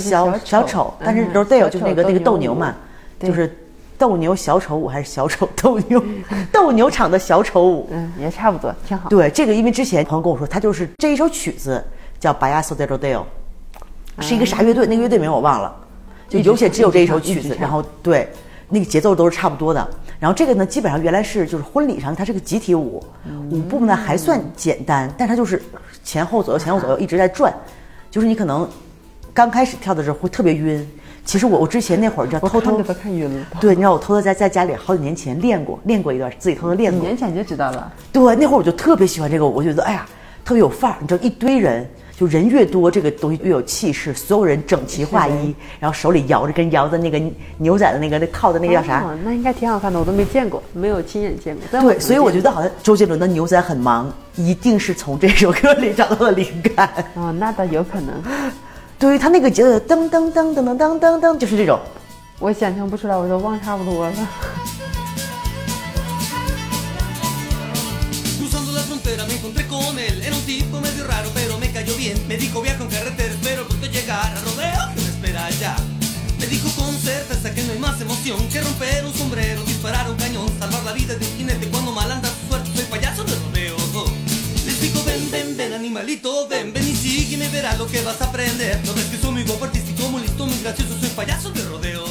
Speaker 1: 小
Speaker 2: 小丑，
Speaker 1: 但是
Speaker 2: 嗯
Speaker 1: Rodeo 就是那个那个
Speaker 2: 斗牛
Speaker 1: 嘛，
Speaker 2: 对。
Speaker 1: 就是斗牛小丑舞还是小丑斗牛斗牛场的小丑舞。
Speaker 2: 嗯，也差不多，挺好。
Speaker 1: 对，这个因为之前朋友跟我说，他就是这一首曲子叫 Rodeo，是一个啥乐队？那个乐队名我忘了，就有且只有这一首曲子，然后对，那个节奏都是差不多的。然后这个呢，基本上原来是就是婚礼上它是个集体舞，舞步呢还算简单，但它就是前后左右前后左右一直在转，就是你可能刚开始跳的时候会特别晕。其实我我之前那会儿就偷偷
Speaker 2: 的看晕了。
Speaker 1: 对，你知道我偷偷在在家里好几年前练过，练过一段，自己偷偷练过。
Speaker 2: 几年前就知道了，
Speaker 1: 对，那会儿我就特别喜欢这个，我觉得哎呀，特别有范儿。你知道，一堆人，就人越多，这个东西越有气势。所有人整齐划一，然后手里摇着跟摇的那个牛仔的那个那套的那个叫啥？
Speaker 2: 哦那应该挺好看的，我都没见过，没有亲眼见过。但
Speaker 1: 对，所以我觉，
Speaker 2: 得
Speaker 1: 好像周杰伦的《牛仔很忙》一定是从这首歌里找到了灵感。
Speaker 2: 哦，那倒有可能，
Speaker 1: 对于他那个节奏，噔噔噔噔噔噔噔噔，就是这种。
Speaker 2: 我想象不出来，我都忘差不多了。
Speaker 4: Animalito, ven, ven y sígueme, verás lo que vas a aprender. No ves que soy muy guapo, artístico, muy listo, muy gracioso, soy payaso de rodeo.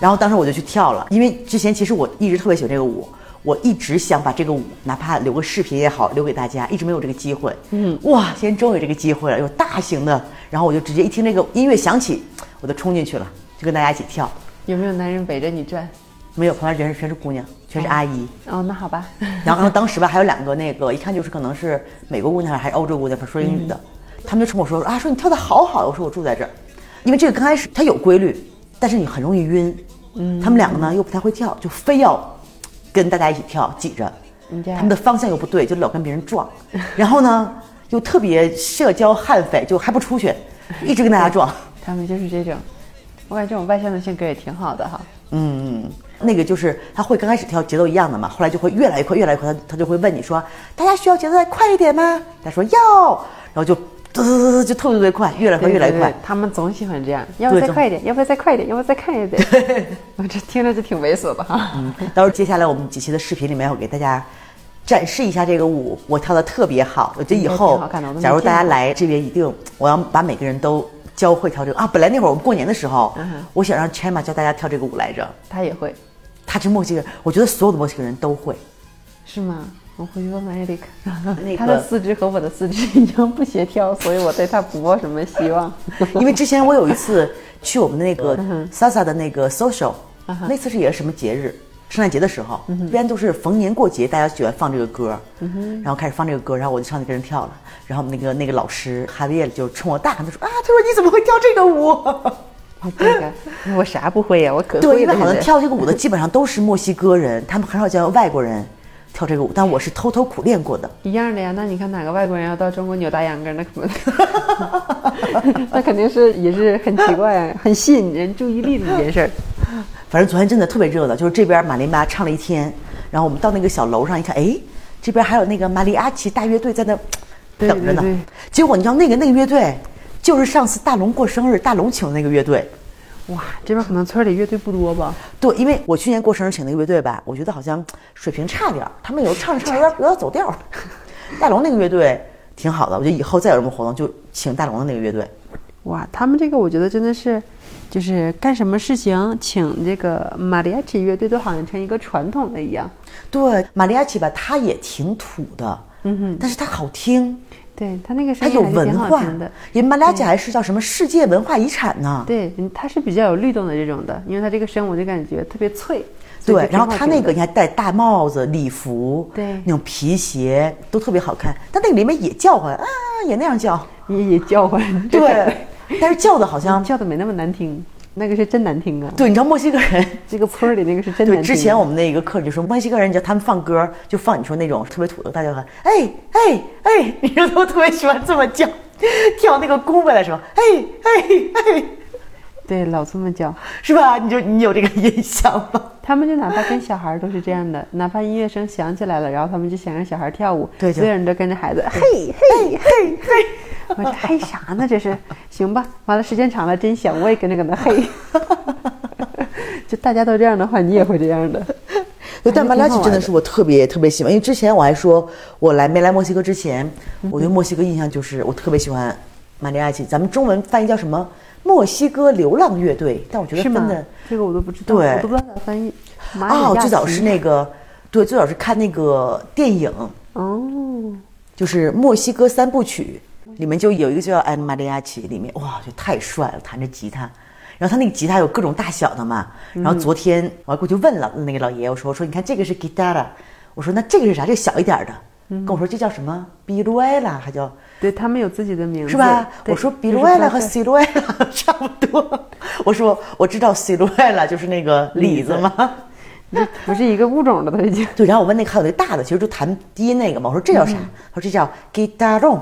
Speaker 1: 然后当时我就去跳了，因为之前其实我一直特别喜欢这个舞，我一直想把这个舞哪怕留个视频也好留给大家，一直没有这个机会。嗯，哇，今天终于有这个机会了，有大型的，然后我就直接一听这个音乐响起，我就冲进去了，就跟大家一起跳。
Speaker 2: 有没有男人围着你转？
Speaker 1: 没有，旁边全是全是姑娘，全是阿姨。
Speaker 2: 哦，那好吧。(laughs)
Speaker 1: 然后当时吧，还有两个那个一看就是可能是美国姑娘还是欧洲姑娘，说英语的，他们就冲我说啊，说你跳的好好。我说我住在这儿，因为这个刚开始它有规律，但是你很容易晕。嗯，他们两个呢又不太会跳，就非要跟大家一起跳，挤着。他们的方向又不对，就老跟别人撞。(laughs) 然后呢又特别社交悍匪，就还不出去，一直跟大家撞。(laughs)
Speaker 2: 他们就是这种，我感觉这种外向的性格也挺好的哈。
Speaker 1: 嗯，那个就是他会刚开始跳节奏一样的嘛，后来就会越来越快，越来越快。他他就会问你说，大家需要节奏再快一点吗？他说要，然后就嘟嘟嘟嘟就特别特别快，越来越快，越来越快。
Speaker 2: 他们总喜欢这样，要不再快一点，要不再快一点，要不再快一点。(laughs) 我这听着就挺猥琐的哈。
Speaker 1: 到时候接下来我们几期的视频里面，我给大家展示一下这个舞，我跳的特别好。我觉得以后假如大家来这边，一定我要把每个人都教会跳这个啊。本来那会儿我们过年的时候，
Speaker 2: 嗯
Speaker 1: 我想让 Chema 教大家跳这个舞来着。
Speaker 2: 他也会，
Speaker 1: 他是墨西哥人，我觉得所有的墨西哥人都会。
Speaker 2: 是吗？我回去问问艾利克。
Speaker 1: 那个
Speaker 2: 他的四肢和我的四肢一样不协调，所以我对他不抱什么希望。(laughs)
Speaker 1: 因为之前我有一次去我们的那个
Speaker 2: 嗯
Speaker 1: Sasa 的那个 social，那次是也是什么节日？圣诞节的时候，
Speaker 2: 嗯
Speaker 1: 一般都是逢年过节，大家喜欢放这个歌，然后开始放这个歌，然后我就上去跟人跳了。然后那个那个老师哈维耶就冲我大喊，他说啊，他说你怎么会跳这个舞？(laughs)
Speaker 2: 哦，(laughs) 这个我啥不会呀、我可
Speaker 1: 对，
Speaker 2: 会了。
Speaker 1: 因为好像 (laughs) 跳这个舞的基本上都是墨西哥人，他们很少叫外国人，跳这个舞，但我是偷偷苦练过的。
Speaker 2: 一样的呀。那你看哪个外国人要到中国扭大秧歌，那可能，(laughs) 那肯定是也是很奇怪啊，很吸引人注意力的一件事儿。
Speaker 1: 反正昨天真的特别热闹，就是这边马林巴唱了一天，然后我们到那个小楼上一看，哎，这边还有那个马里阿奇大乐队在那等着呢。
Speaker 2: 对对
Speaker 1: 结果你知道那个那个乐队，就是上次大龙过生日，大龙请的那个乐队。
Speaker 2: 哇，这边可能村里乐队不多吧？
Speaker 1: 对，因为我去年过生日请那个乐队吧，我觉得好像水平差点儿，他们有唱着唱着有点有点走调儿。大龙那个乐队挺好的，我觉得以后再有什么活动就请大龙的那个乐队。
Speaker 2: 哇，他们这个我觉得真的是，就是干什么事情请这个马里亚奇乐队都好像成一个传统了一样。
Speaker 1: 对，马里亚奇吧，他也挺土的，嗯哼，但是他好听，
Speaker 2: 对他那个是挺
Speaker 1: 文化
Speaker 2: 的。。
Speaker 1: 人马里亚奇还是叫什么世界文化遗产呢？
Speaker 2: 对，嗯它是比较有律动的这种的，因为它这个声我就感觉特别脆。
Speaker 1: 对，然后他那个你还戴大帽子、礼服，
Speaker 2: 对
Speaker 1: 那种皮鞋都特别好看。但那个里面也叫唤啊，也那样叫，
Speaker 2: 也也叫唤，
Speaker 1: 对，但是叫的好像 (laughs)
Speaker 2: 叫的没那么难听，那个是真难听啊。
Speaker 1: 对，你知道墨西哥人。(laughs)
Speaker 2: 这个村儿里那个是真，难听。
Speaker 1: 之前我们那个课就说墨西哥人，你知道他们放歌就放你说那种特别土的大叫喊，哎哎哎，你说都特别喜欢这么叫，跳那个弓贝的时候，哎哎哎，
Speaker 2: 对老这么叫，
Speaker 1: 是吧？你就你有这个印象吗？
Speaker 2: 他们就哪怕跟小孩儿都是这样的，哪怕音乐声响起来了，然后他们就想让小孩儿跳舞，
Speaker 1: 对
Speaker 2: 所有人都跟着孩子嘿嘿嘿嘿，我这嘿啥呢？这是行吧？完了时间长了真香，我也跟着搁那嘿。(laughs) 就大家都这样的话，你也会这样的。
Speaker 1: 对，但马里亚奇真的
Speaker 2: 还是
Speaker 1: 我特别特别喜欢，因为之前我还说，我来没来墨西哥之前，我对墨西哥印象就是我特别喜欢马里亚奇，咱们中文翻译叫什么？墨西哥流浪乐队，但我觉得
Speaker 2: 是
Speaker 1: 的？
Speaker 2: 这个我都不知道，
Speaker 1: 对
Speaker 2: 我都不知道咋翻译。
Speaker 1: 哦，最早是那个，对，最早是看那个电影，
Speaker 2: 哦，
Speaker 1: 就是墨西哥三部曲，里面就有一个叫《安玛利亚奇》，里面哇，就太帅了，弹着吉他。然后他那个吉他有各种大小的嘛。然后昨天我还过去问了那个老爷爷，我说我说你看这个是 guitar，我说那这个是啥？这个小一点的。跟我说这叫什么 b i l u e l a 还叫
Speaker 2: 对他们有自己的名字，
Speaker 1: 是吧？我说 b i
Speaker 2: 就
Speaker 1: l
Speaker 2: 是
Speaker 1: u e
Speaker 2: 不
Speaker 1: l
Speaker 2: 知
Speaker 1: a 和
Speaker 2: 是
Speaker 1: c i l u e l a 差不多。我说我知道 c i l u e l a 就是那个李子吗？
Speaker 2: 这不是一个物种的，都已经。
Speaker 1: 对，然后我问那个还有那个大的，其实就弹低音那个嘛。我说这叫啥？他说这叫 guitarron，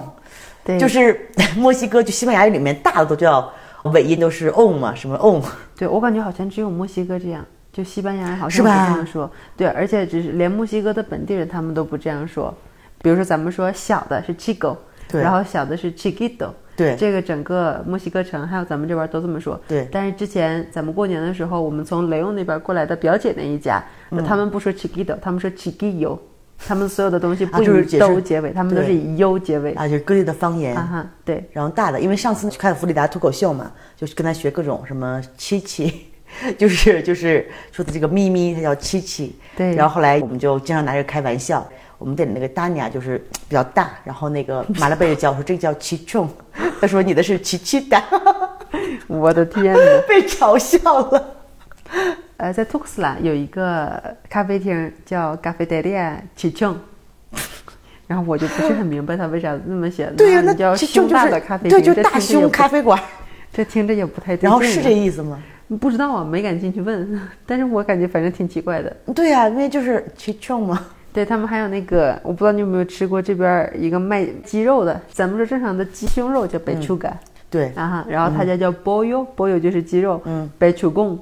Speaker 2: 对
Speaker 1: 就是 (laughs) 墨西哥就西班牙语里面大的都叫尾音都是 on 嘛，什么 on。
Speaker 2: 对我感觉好像只有墨西哥这样，就西班牙好像
Speaker 1: 是
Speaker 2: 这样说。对，而且只是连墨西哥的本地人他们都不这样说。比如说咱们说小的是 chico，
Speaker 1: 对
Speaker 2: 然后小的是 chiquito。
Speaker 1: 对
Speaker 2: 这个整个墨西哥城还有咱们这边都这么说。
Speaker 1: 对
Speaker 2: 但是之前咱们过年的时候，我们从雷欧那边过来的表姐那一家，
Speaker 1: 嗯
Speaker 2: 他们不说 chiquito，他们说 chiquillo，他们所有的东西不以
Speaker 1: 啊就是
Speaker 2: 都结尾，他们都是以 u 结尾。
Speaker 1: 啊，就是各地的方言。
Speaker 2: 啊哈，对。
Speaker 1: 然后大的，因为上次去看弗里达脱口秀嘛，就是跟他学各种什么七七，(laughs) 就是就是说的这个咪咪，他叫七七。
Speaker 2: 对
Speaker 1: 然后后来我们就经常拿这个开玩笑。我们店里那个达尼亚就是比较大，然后那个马拉贝就叫我说这个叫七重，(laughs) 他说你的是七七达，(laughs)
Speaker 2: 我的天哪！
Speaker 1: 被嘲笑了。
Speaker 2: 呃，在图克斯拉有一个咖啡厅叫咖啡德利亚奇琼，(laughs) 然后我就不是很明白他为啥那么写，
Speaker 1: 对呀、那
Speaker 2: 那叫胸大
Speaker 1: 是
Speaker 2: 的咖啡厅，
Speaker 1: 对，就大胸咖啡馆。
Speaker 2: 这听着也不太对
Speaker 1: 然后是这意思吗？
Speaker 2: 不知道啊，没敢进去问，(laughs) 但是我感觉反正挺奇怪的。
Speaker 1: 对呀、因为就是七重嘛。
Speaker 2: 对他们还有那个，我不知道你有没有吃过这边一个卖鸡肉的，咱们说正常的鸡胸肉叫 e u g a
Speaker 1: 对，
Speaker 2: 啊哈，然后他家叫 bollo，bollo 就是鸡肉，嗯。e g o n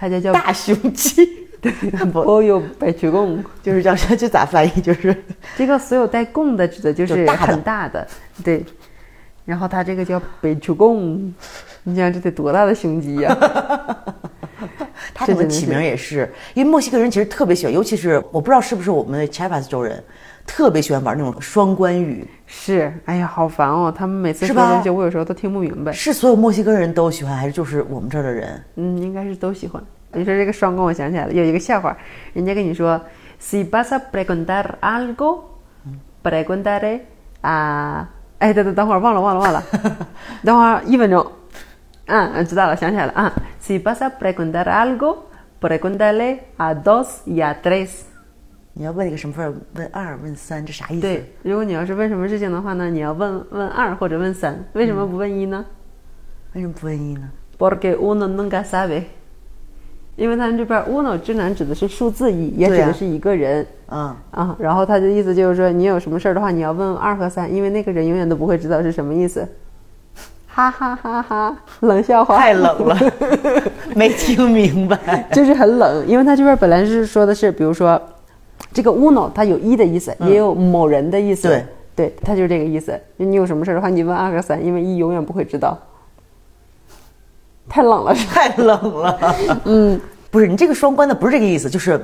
Speaker 2: 他家叫
Speaker 1: 大胸肌，(laughs) 对，不。
Speaker 2: bollo b e c h u g o n
Speaker 1: 就是叫这咋翻译？就是。
Speaker 2: 这个所有带“贡”的指的就是很大的，对。然后他这个叫北球贡，你想这得多大的胸肌呀、(laughs)
Speaker 1: 他这个起名也是，因为墨西哥人其实特别喜欢，尤其是我不知道是不是我们的 Chiapas 州人，特别喜欢玩那种双关语，
Speaker 2: 是，哎呀，好烦哦！他们每次说东西，我有时候都听不明白。
Speaker 1: 是所有墨西哥人都喜欢，还是就是我们这儿的人？
Speaker 2: 嗯，应该是都喜欢。你说这个双关，我想起来了，有一个笑话，人家跟你说，si vas a preguntar algo，preguntaré a，哎，等等等会儿，忘了忘了忘了，(laughs) 等会儿一分钟，嗯嗯，知道了，想起来了啊，si vas a preguntar algo，preguntaré a dos y a tres。
Speaker 1: 你要问一个什么事儿？问二、问三，这啥意思？
Speaker 2: 对，如果你要是问什么事情的话呢，你要问问二或者问三，为什么不问一呢？
Speaker 1: 为什么不问一呢
Speaker 2: ？Porque uno nunca sabe。因为他们这边 uno 只能指的是数字一，也指的是一个人。
Speaker 1: 嗯，
Speaker 2: 啊，然后他的意思就是说，你有什么事儿的话，你要问二和三，因为那个人永远都不会知道是什么意思。哈哈哈哈，冷笑话，
Speaker 1: 太冷了，(laughs) 没听明白。
Speaker 2: 就是很冷，因为他这边本来是说的是，比如说这个 uno 它有一的意思，也有某人的意思。
Speaker 1: 对，
Speaker 2: 对，它就是这个意思。你有什么事儿的话，你问二和三，因为一永远不会知道。太冷了，是？(laughs)
Speaker 1: 太冷了。嗯，不是你这个双关的不是这个意思，就是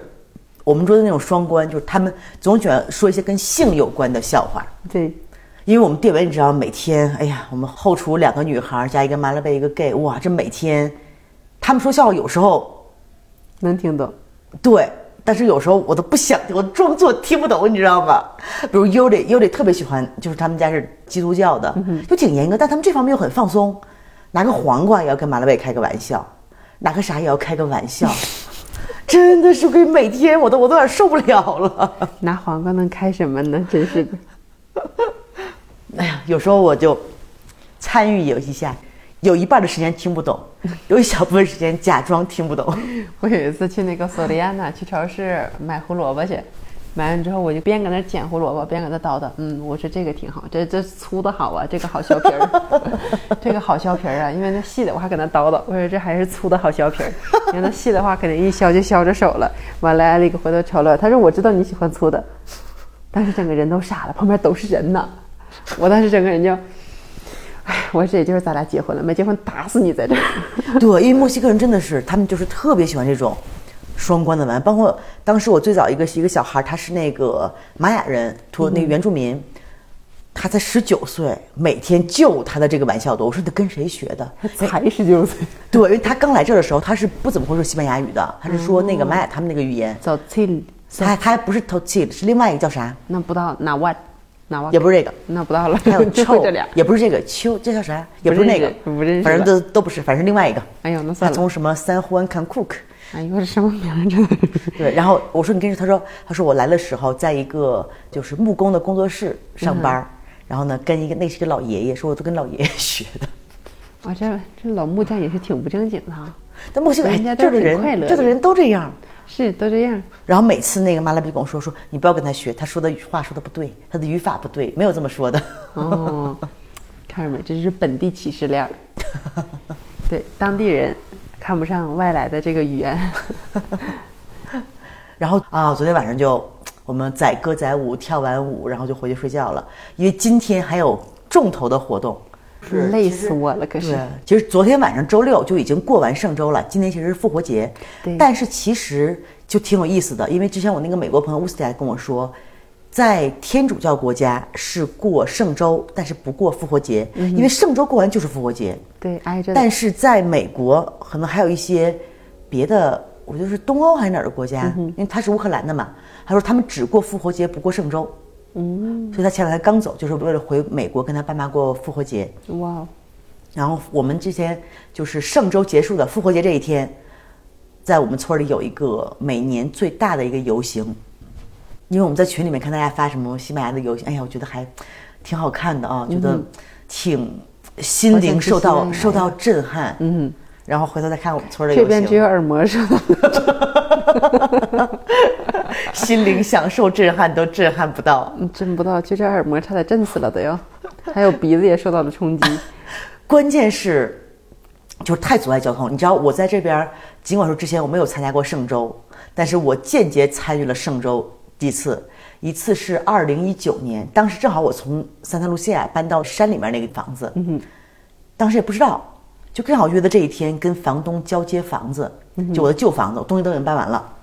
Speaker 1: 我们说的那种双关，就是他们总喜欢说一些跟性有关的笑话。
Speaker 2: 对，
Speaker 1: 因为我们店文你知道，每天哎呀，我们后厨两个女孩加一个麻辣贝一个 gay，哇，这每天他们说笑话有时候
Speaker 2: 能听懂。
Speaker 1: 对，但是有时候我都不想，我装作听不懂，你知道吗？比如 Yuri Yuri 特别喜欢，就是他们家是基督教的，就挺严格，但他们这方面又很放松，拿个黄瓜也要跟马拉贝开个玩笑，拿个啥也要开个玩笑，(laughs) 真的是给每天我都我都有点受不了了。
Speaker 2: 拿黄瓜能开什么呢？真是的。
Speaker 1: 哎呀，有时候我就参与游戏下，有一半的时间听不懂，(laughs) 有一小部分时间假装听不懂。(laughs)
Speaker 2: 我有一次去那个索利亚纳去超市买胡萝卜去，买完之后我就边搁那捡胡萝卜边搁那叨叨，嗯，我说这个挺好，这这粗的好啊，这个好削皮儿，(laughs) 这个好削皮儿啊，因为那细的我还搁那叨叨，我说这还是粗的好削皮儿，因为那细的话肯定一削就削着手了。完了，艾丽给回头瞅了，他说我知道你喜欢粗的，当时整个人都傻了，旁边都是人呢，我当时整个人就，哎，(laughs) 我这也就是咱俩结婚了，没结婚打死你在这儿。(laughs)
Speaker 1: 对，因为墨西哥人真的是，他们就是特别喜欢这种双关的玩，包括当时我最早一个是一个小孩，他是那个玛雅人，托那个原住民，他才十九岁，每天就他的这个玩笑多。我说你跟谁学的？
Speaker 2: 才十九岁，(laughs)
Speaker 1: 对，因为他刚来这儿的时候，他是不怎么会说西班牙语的，他是说那个玛雅他们那个语言，他还他还不是 t o t i 是另外一个叫啥？
Speaker 2: 那不知道那 what，
Speaker 1: 也不是这个。
Speaker 2: 那不到了，
Speaker 1: 还有 (laughs)
Speaker 2: 就
Speaker 1: 臭
Speaker 2: 这俩。
Speaker 1: 也不是这个秋，这叫啥？也不是那个，
Speaker 2: 不认识
Speaker 1: 反正
Speaker 2: 了
Speaker 1: 都都不是，反正是另外一个。
Speaker 2: 哎呦，那
Speaker 1: 他
Speaker 2: 算了。
Speaker 1: 从什么三欢看 cook，
Speaker 2: 哎呦，这什么名儿？真的。
Speaker 1: 对，然后我说你跟谁？他说他说我来的时候在一个就是木工的工作室上班儿，然后呢跟一个那是个老爷爷，说我都跟老爷爷 (laughs) 学的。
Speaker 2: 哇，这这老木匠也是挺不正经的哈。
Speaker 1: 但墨西哥哎
Speaker 2: 人家
Speaker 1: 这儿的人这儿的人都这样。
Speaker 2: 是，都这样。
Speaker 1: 然后每次那个马拉比跟我说说你不要跟他学，他说的话说的不对，他的语法不对，没有这么说的。
Speaker 2: 哦，看着没，这是本地歧视链儿。(laughs) 对，当地人看不上外来的这个语言。(laughs)
Speaker 1: 然后啊，昨天晚上就我们载歌载舞，跳完舞，然后就回去睡觉了，因为今天还有重头的活动。是
Speaker 2: 累死我了，可是
Speaker 1: 对，其实昨天晚上周六就已经过完圣周了，今天其实是复活节。
Speaker 2: 对
Speaker 1: 但是其实就挺有意思的，因为之前我那个美国朋友乌斯蒂亚跟我说，在天主教国家是过圣周，但是不过复活节，因为圣周过完就是复活节。
Speaker 2: 对挨着。
Speaker 1: 但是在美国，可能还有一些别的，我觉得是东欧还是哪儿的国家，因为他是乌克兰的嘛。他说他们只过复活节，不过圣周。嗯，所以他前两天刚走，就是为了回美国跟他爸妈过复活节。
Speaker 2: 哇哦，
Speaker 1: 然后我们之前就是上周结束的复活节这一天，在我们村里有一个每年最大的一个游行，因为我们在群里面看大家发什么西班牙的游行，哎呀，我觉得还挺好看的啊，觉得挺心灵受到受到震撼。嗯，然后回头再看我们村的游行，
Speaker 2: 这边只有耳膜受到，(laughs) (laughs)
Speaker 1: 心灵享受震撼都震撼不到。
Speaker 2: 嗯震不到，就这耳膜差点震死了都要。还有鼻子也受到了冲击。(laughs)
Speaker 1: 关键是，就是太阻碍交通。你知道，我在这边，尽管说之前我没有参加过圣周，但是我间接参与了圣周几次。一次是二零一九年，当时正好我从三塔路西亚搬到山里面那个房子，嗯当时也不知道，就正好约的这一天跟房东交接房子，就我的旧房子，我东西都已经搬完了，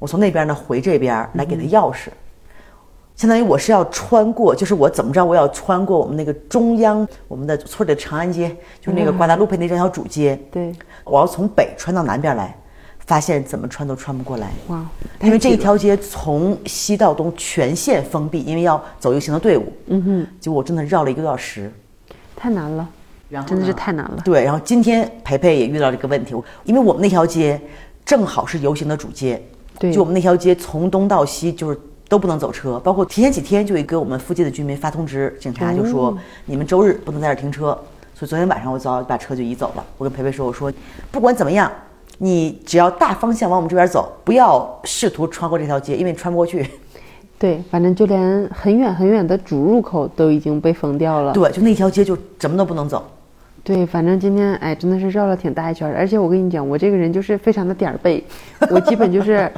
Speaker 1: 我从那边呢回这边来给他钥匙。相当于我是要穿过，就是我怎么着，我要穿过我们那个中央，我们的村里的长安街，就是那个瓜达路佩那条主街。
Speaker 2: 对，
Speaker 1: 我要从北穿到南边来，发现怎么穿都穿不过来。
Speaker 2: 哇，
Speaker 1: 因为这一条街从西到东全线封闭，因为要走游行的队伍。嗯哼，结果我真的绕了一个多小时。
Speaker 2: 太难了，
Speaker 1: 然后
Speaker 2: 真的是太难了。
Speaker 1: 对，然后今天培培也遇到这个问题，因为我们那条街正好是游行的主街，
Speaker 2: 对
Speaker 1: 就我们那条街从东到西就是都不能走车，包括提前几天就会给我们附近的居民发通知，警察就说、你们周日不能在这儿停车，所以昨天晚上我早把车就移走了。我跟培培说，我说不管怎么样，你只要大方向往我们这边走，不要试图穿过这条街，因为你穿不过去。(laughs)
Speaker 2: 对，反正就连很远很远的主入口都已经被封掉了。
Speaker 1: 对，就那条街就什么都不能走。
Speaker 2: 对，反正今天哎，真的是绕了挺大一圈儿，而且我跟你讲，我这个人就是非常的点儿背，我基本就是，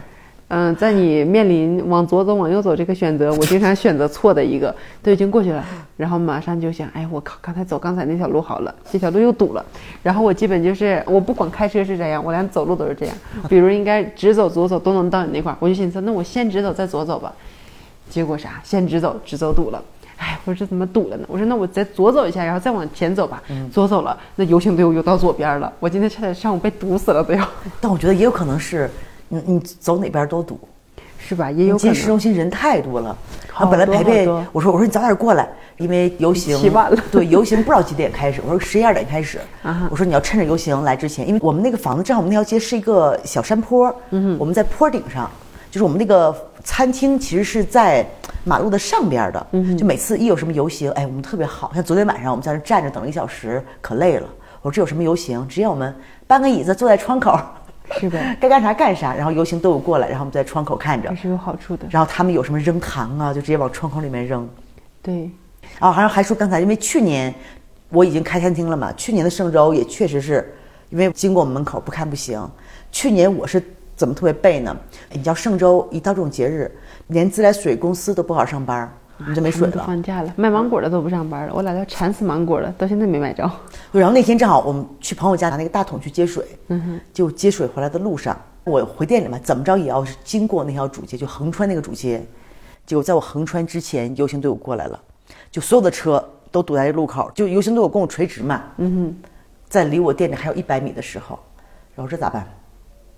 Speaker 2: 嗯，在你面临往左走、往右走这个选择，我经常选择错的一个，(laughs) 都已经过去了，然后马上就想，哎，我靠，刚才走刚才那条路好了，这条路又堵了，然后我基本就是，我不管开车是这样，我连走路都是这样，(laughs) 比如应该直走、左走都能到你那块儿，我就寻思，那我先直走再左走吧，结果啥？先直走，直走堵了。哎，我说这怎么堵了呢？我说那我再左走一下，然后再往前走吧。左走了，那游行队伍又到左边了。我今天差点上午被堵死了都要，
Speaker 1: 但我觉得也有可能是，你你走哪边都堵。
Speaker 2: 是吧？也有可
Speaker 1: 今天市。中心人太多了，然
Speaker 2: 好
Speaker 1: 后本来
Speaker 2: 多
Speaker 1: 培培我说我说你早点过来，因为游行
Speaker 2: 起晚了
Speaker 1: 对，游行不知道几点开始，我说十一二点开始
Speaker 2: 啊。
Speaker 1: 我说你要趁着游行来之前，因为我们那个房子正好我们那条街是一个小山坡，嗯，我们在坡顶上，就是我们那个餐厅其实是在马路的上边的，嗯，就每次一有什么游行，哎，我们特别好，像昨天晚上我们在那站着等了一小时，可累了。我说这有什么游行，直接我们搬个椅子坐在窗口，
Speaker 2: 是的 (laughs)
Speaker 1: 该干啥干啥，然后游行都有过来，然后我们在窗口看着
Speaker 2: 还，是有好处的。
Speaker 1: 然后他们有什么扔糖啊，就直接往窗口里面扔。
Speaker 2: 对，
Speaker 1: 啊，还还说刚才，因为去年我已经开餐厅了嘛，去年的圣州也确实是因为经过我们门口不看不行。去年我是怎么特别背呢？你知道圣州一到这种节日，连自来水公司都不好上班，我们就没水了。
Speaker 2: 放假了，卖芒果的都不上班了，我俩都馋死芒果了，到现在没买着。(laughs)
Speaker 1: 然后那天正好我们去朋友家拿那个大桶去接水，就接水回来的路上，我回店里嘛，怎么着也要是经过那条主街，就横穿那个主街。结果在我横穿之前，游行队伍过来了，就所有的车都堵在这路口，就游行队伍跟我垂直嘛。嗯哼，在离我店里还有一百米的时候，然后这咋办？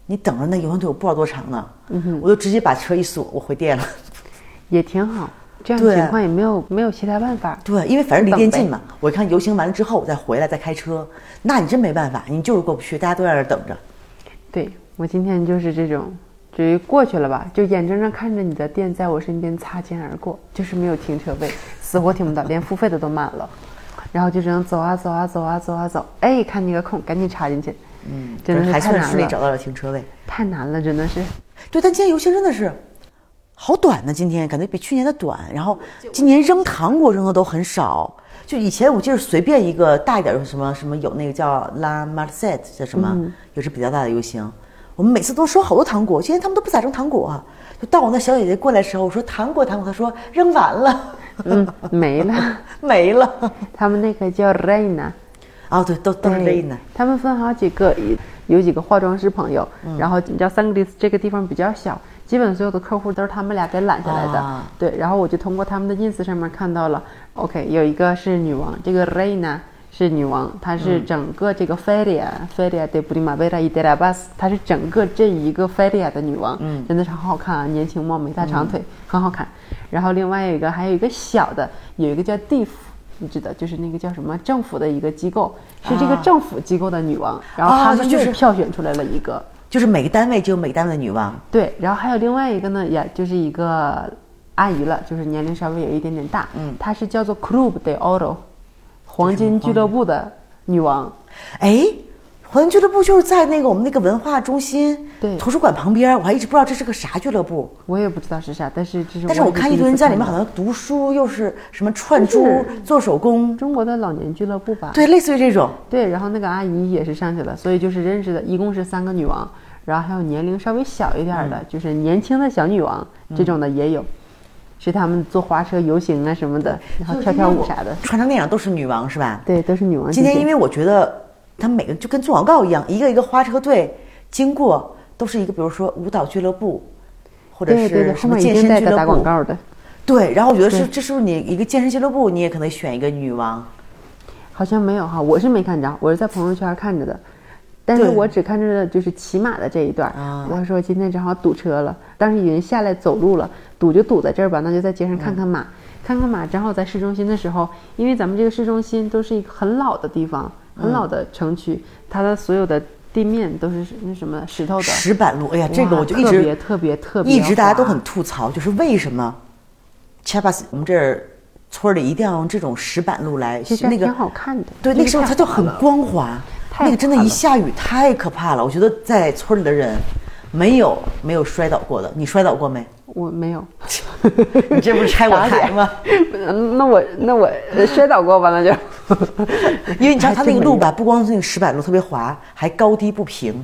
Speaker 1: 你等着那游行队伍不知道多长呢。嗯哼，我就直接把车一锁，我回店了。(laughs)
Speaker 2: 也挺好，这样
Speaker 1: 对
Speaker 2: 情况也没有没有其他办法。
Speaker 1: 对，因为反正离店近嘛，我一看游行完了之后，我再回来再开车，那你真没办法，你就是过不去，大家都在那儿等着。
Speaker 2: 对我今天就是这种，至于过去了吧，就眼睁睁看着你的店在我身边擦肩而过，就是没有停车位，死活停不到，连付费的都满了，(laughs) 然后就只能走啊走啊走啊走啊走，哎，看那个空赶紧插进去，嗯，真的是
Speaker 1: 还
Speaker 2: 太难了，
Speaker 1: 算顺利找到了停车位。
Speaker 2: 太难了，真的是。
Speaker 1: 对，但今天游行真的是好短呢，今天感觉比去年的短。然后今年扔糖果扔的都很少，就以前我记得随便一个大一点的什么什么有那个叫 La Marset 叫什么，也是比较大的游行。我们每次都收好多糖果，今天他们都不咋扔糖果、啊。就到我那小姐姐过来的时候，我说糖果糖果，她说扔完了，
Speaker 2: 嗯，没了。(laughs)
Speaker 1: 没了。
Speaker 2: 他们那个叫 Reina，
Speaker 1: 哦，对，都都是 Reina。
Speaker 2: 他们分好几个，有几个化妆师朋友，然后你知道三个 s 这个地方比较小，基本所有的客户都是他们俩给揽下来的。
Speaker 1: 啊
Speaker 2: 对，然后我就通过他们的 ins 上面看到了，OK，有一个是女王，这个 Reina 是女王，她是整个这个 Feria、Feria de Primavera y de la Paz，她是整个这一个 Feria 的女王，嗯，真的是很好看啊，年轻貌美，大长腿，很好看。然后另外有一个还有一个小的，有一个叫 DIF。你知道，就是那个叫什么政府的一个机构，是这个
Speaker 1: 啊
Speaker 2: 政府机构的女王，然后
Speaker 1: 啊
Speaker 2: 他们
Speaker 1: 就
Speaker 2: 就是票选出来了一个，
Speaker 1: 就是每个单位就有每个单位的女王。
Speaker 2: 对，然后还有另外一个呢，也就是一个阿姨了，就是年龄稍微有一点点大，嗯，她是叫做 Club de Oro，黄金俱乐部的女王，
Speaker 1: 哎，黄金俱乐部就是在那个我们那个文化中心
Speaker 2: 对
Speaker 1: 图书馆旁边，我还一直不知道这是个啥俱乐部。
Speaker 2: 我也不知道是啥，但是这是
Speaker 1: 但是我看一堆人在里面好
Speaker 2: 像
Speaker 1: 像读书，又是什么串珠、做手工，
Speaker 2: 中国的老年俱乐部吧，
Speaker 1: 对，类似于这种。
Speaker 2: 对，然后那个阿姨也是上去了，所以就是认识的，一共是三个女王，然后还有年龄稍微小一点儿的，
Speaker 1: 嗯
Speaker 2: 就是年轻的小女王、这种的也有，是他们坐花车游行啊什么的，然后跳跳舞啥的，
Speaker 1: 穿成那样都是女王是吧？
Speaker 2: 对，都是女王。
Speaker 1: 今天因为我觉得他们每个就跟做广告一样，一个一个花车队经过都是一个，比如说舞蹈俱乐部，或者
Speaker 2: 对对对，
Speaker 1: 是什么
Speaker 2: 后面一
Speaker 1: 健身俱乐
Speaker 2: 部打广。告的，
Speaker 1: 对，然后我觉得是这是不是你一个健身俱乐部，你也可能选一个女王？
Speaker 2: 好像没有哈，我是没看着，我是在朋友圈看着的。但是我只看着的就是骑马的这一段我说今天正好堵车了，当时已经下来走路了，堵就堵在这儿吧，那就在街上看看马，看看马。正好在市中心的时候，因为咱们这个市中心都是一个很老的地方，很老的城区，它的所有的地面都是那什么石头的。
Speaker 1: 石板路，哎呀，这个我就一直
Speaker 2: 特别特别特别
Speaker 1: 一直大家都很吐槽，就是为什么 c h a p a s 我们这儿村儿里一定要用这种石板路来
Speaker 2: 其实
Speaker 1: 那个
Speaker 2: 挺好看的。
Speaker 1: 对，那个时候它就很光滑，
Speaker 2: 太
Speaker 1: 那个真的，一下雨太可怕了。我觉得在村里的人没有没有摔倒过的，你摔倒过没？
Speaker 2: 我没有。(laughs)
Speaker 1: 你这不是拆我台吗？
Speaker 2: 嗯那我那我呃摔倒过吧，那就。(laughs)
Speaker 1: 因为你知道
Speaker 2: 还
Speaker 1: 它那个路吧，不光是那个石板路特别滑，还高低不平。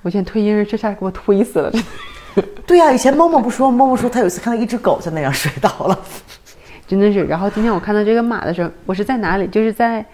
Speaker 2: 我现在推婴儿这下给我推死了。(laughs)
Speaker 1: 对呀、以前猫猫不说，猫猫说他有一次看到一只狗在那样摔倒了。
Speaker 2: 真的是。然后今天我看到这个马的时候，我是在哪里？就是在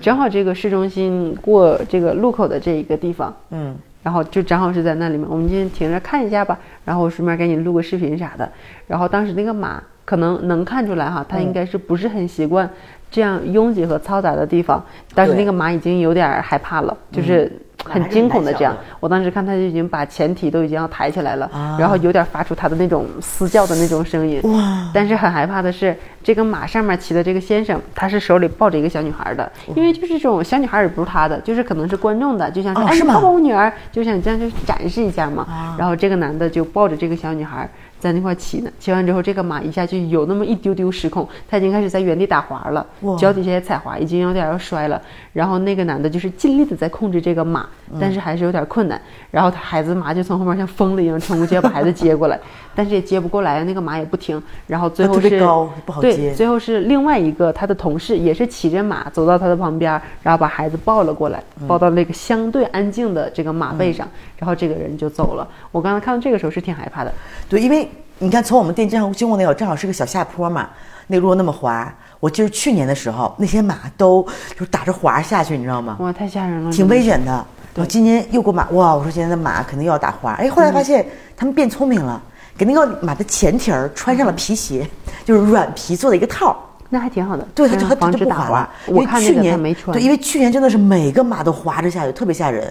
Speaker 2: 正好这个市中心过这个路口的这一个地方，
Speaker 1: 嗯，
Speaker 2: 然后就正好是在那里面。我们今天停着看一下吧，然后我顺便给你录个视频啥的。然后当时那个马可能能看出来哈，它应该是不是很习惯这样拥挤和嘈杂的地方。但是那个马已经有点儿害怕了，就是很惊恐的这样。我当时看他就已经把前蹄都已经要抬起来了，然后有点发出他的那种嘶叫的那种声音。
Speaker 1: 哇！
Speaker 2: 但是很害怕的是，这个马上面骑的这个先生，他是手里抱着一个小女孩的，因为就是这种小女孩也不是他的，就是可能是观众的，就像是、哎，你抱抱我女儿，就想这样就展示一下嘛。然后这个男的就抱着这个小女孩在那块骑呢，骑完之后，这个马一下就有那么一丢丢失控，它已经开始在原地打滑了，脚底下也踩滑，已经有点要摔了。然后那个男的就是尽力的在控制这个马，但是还是有点困难。然后他孩子马就从后面像疯了一样冲过去要把孩子接过来，但是也接不过来，那个马也不停。然后最后是
Speaker 1: 高不好
Speaker 2: 对，最后是另外一个他的同事也是骑着马走到他的旁边，然后把孩子抱了过来，
Speaker 1: 嗯
Speaker 2: 抱到那个相对安静的这个马背上，然后这个人就走了。我刚才看到这个时候是挺害怕的，
Speaker 1: 对，因为你看从我们店正好经过那个正好是个小下坡嘛，那路那么滑。我记得去年的时候，那些马都就是打着滑下去，你知道吗？
Speaker 2: 哇，太吓人了，
Speaker 1: 挺。危险的。然后今年又给我马，哇！我说今年的马肯定又要打滑。哎，后来发现他们变聪明了，给那个马的前蹄儿穿上了皮鞋，就是软皮做的一个套儿。
Speaker 2: 那还挺好的，
Speaker 1: 对，它就
Speaker 2: 防
Speaker 1: 它就不滑
Speaker 2: 止打滑
Speaker 1: 了。。
Speaker 2: 我
Speaker 1: 去年
Speaker 2: 没穿，
Speaker 1: 对，因为去年真的是每个马都滑着下去，特别吓人。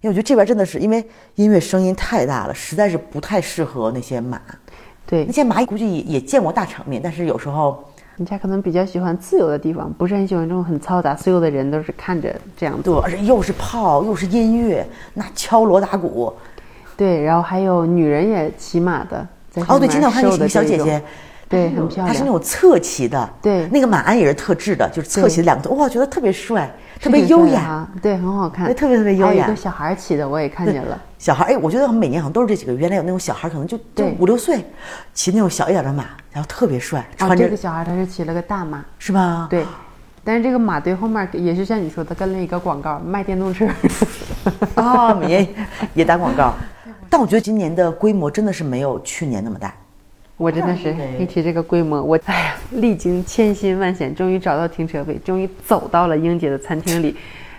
Speaker 1: 因为我觉得这边真的是因为音乐声音太大了，实在是不太适合那些马。
Speaker 2: 对
Speaker 1: 那些马估计也也见过大场面，但是有时候
Speaker 2: 人家可能比较喜欢自由的地方，不是很喜欢这种很嘈杂，所有的人都是看着这样
Speaker 1: 对，
Speaker 2: 做。
Speaker 1: 而且又是炮又是音乐，那敲锣打鼓。
Speaker 2: 对，然后还有女人也骑马的，在
Speaker 1: 哦，对，今天我看那个小姐姐，
Speaker 2: 对，很漂亮。
Speaker 1: 她是那种侧骑的，
Speaker 2: 对
Speaker 1: 那个马鞍也是特制的，就是侧骑的两个头，哇，觉得特别帅，特别优雅。
Speaker 2: 对，很好看，
Speaker 1: 对特别特别优雅
Speaker 2: 还有一个小孩骑的，我也看见了。(laughs)
Speaker 1: 小孩，哎，我觉得每年好像都是这几个。原来有那种小孩，可能就就
Speaker 2: 对
Speaker 1: 五六岁，骑那种小一点的马，然后特别帅，
Speaker 2: 啊，
Speaker 1: 穿着、
Speaker 2: 这个小孩他是骑了个大马，
Speaker 1: 是吧？
Speaker 2: 对。但是这个马队后面也是像你说的跟了一个广告，卖电动车。(laughs)
Speaker 1: 哦，每年也打广告。但我觉得今年的规模真的是没有去年那么大。
Speaker 2: 我真的是一提这个规模，我哎呀，历经千辛万险，终于找到停车位，终于走到了英姐的餐厅里，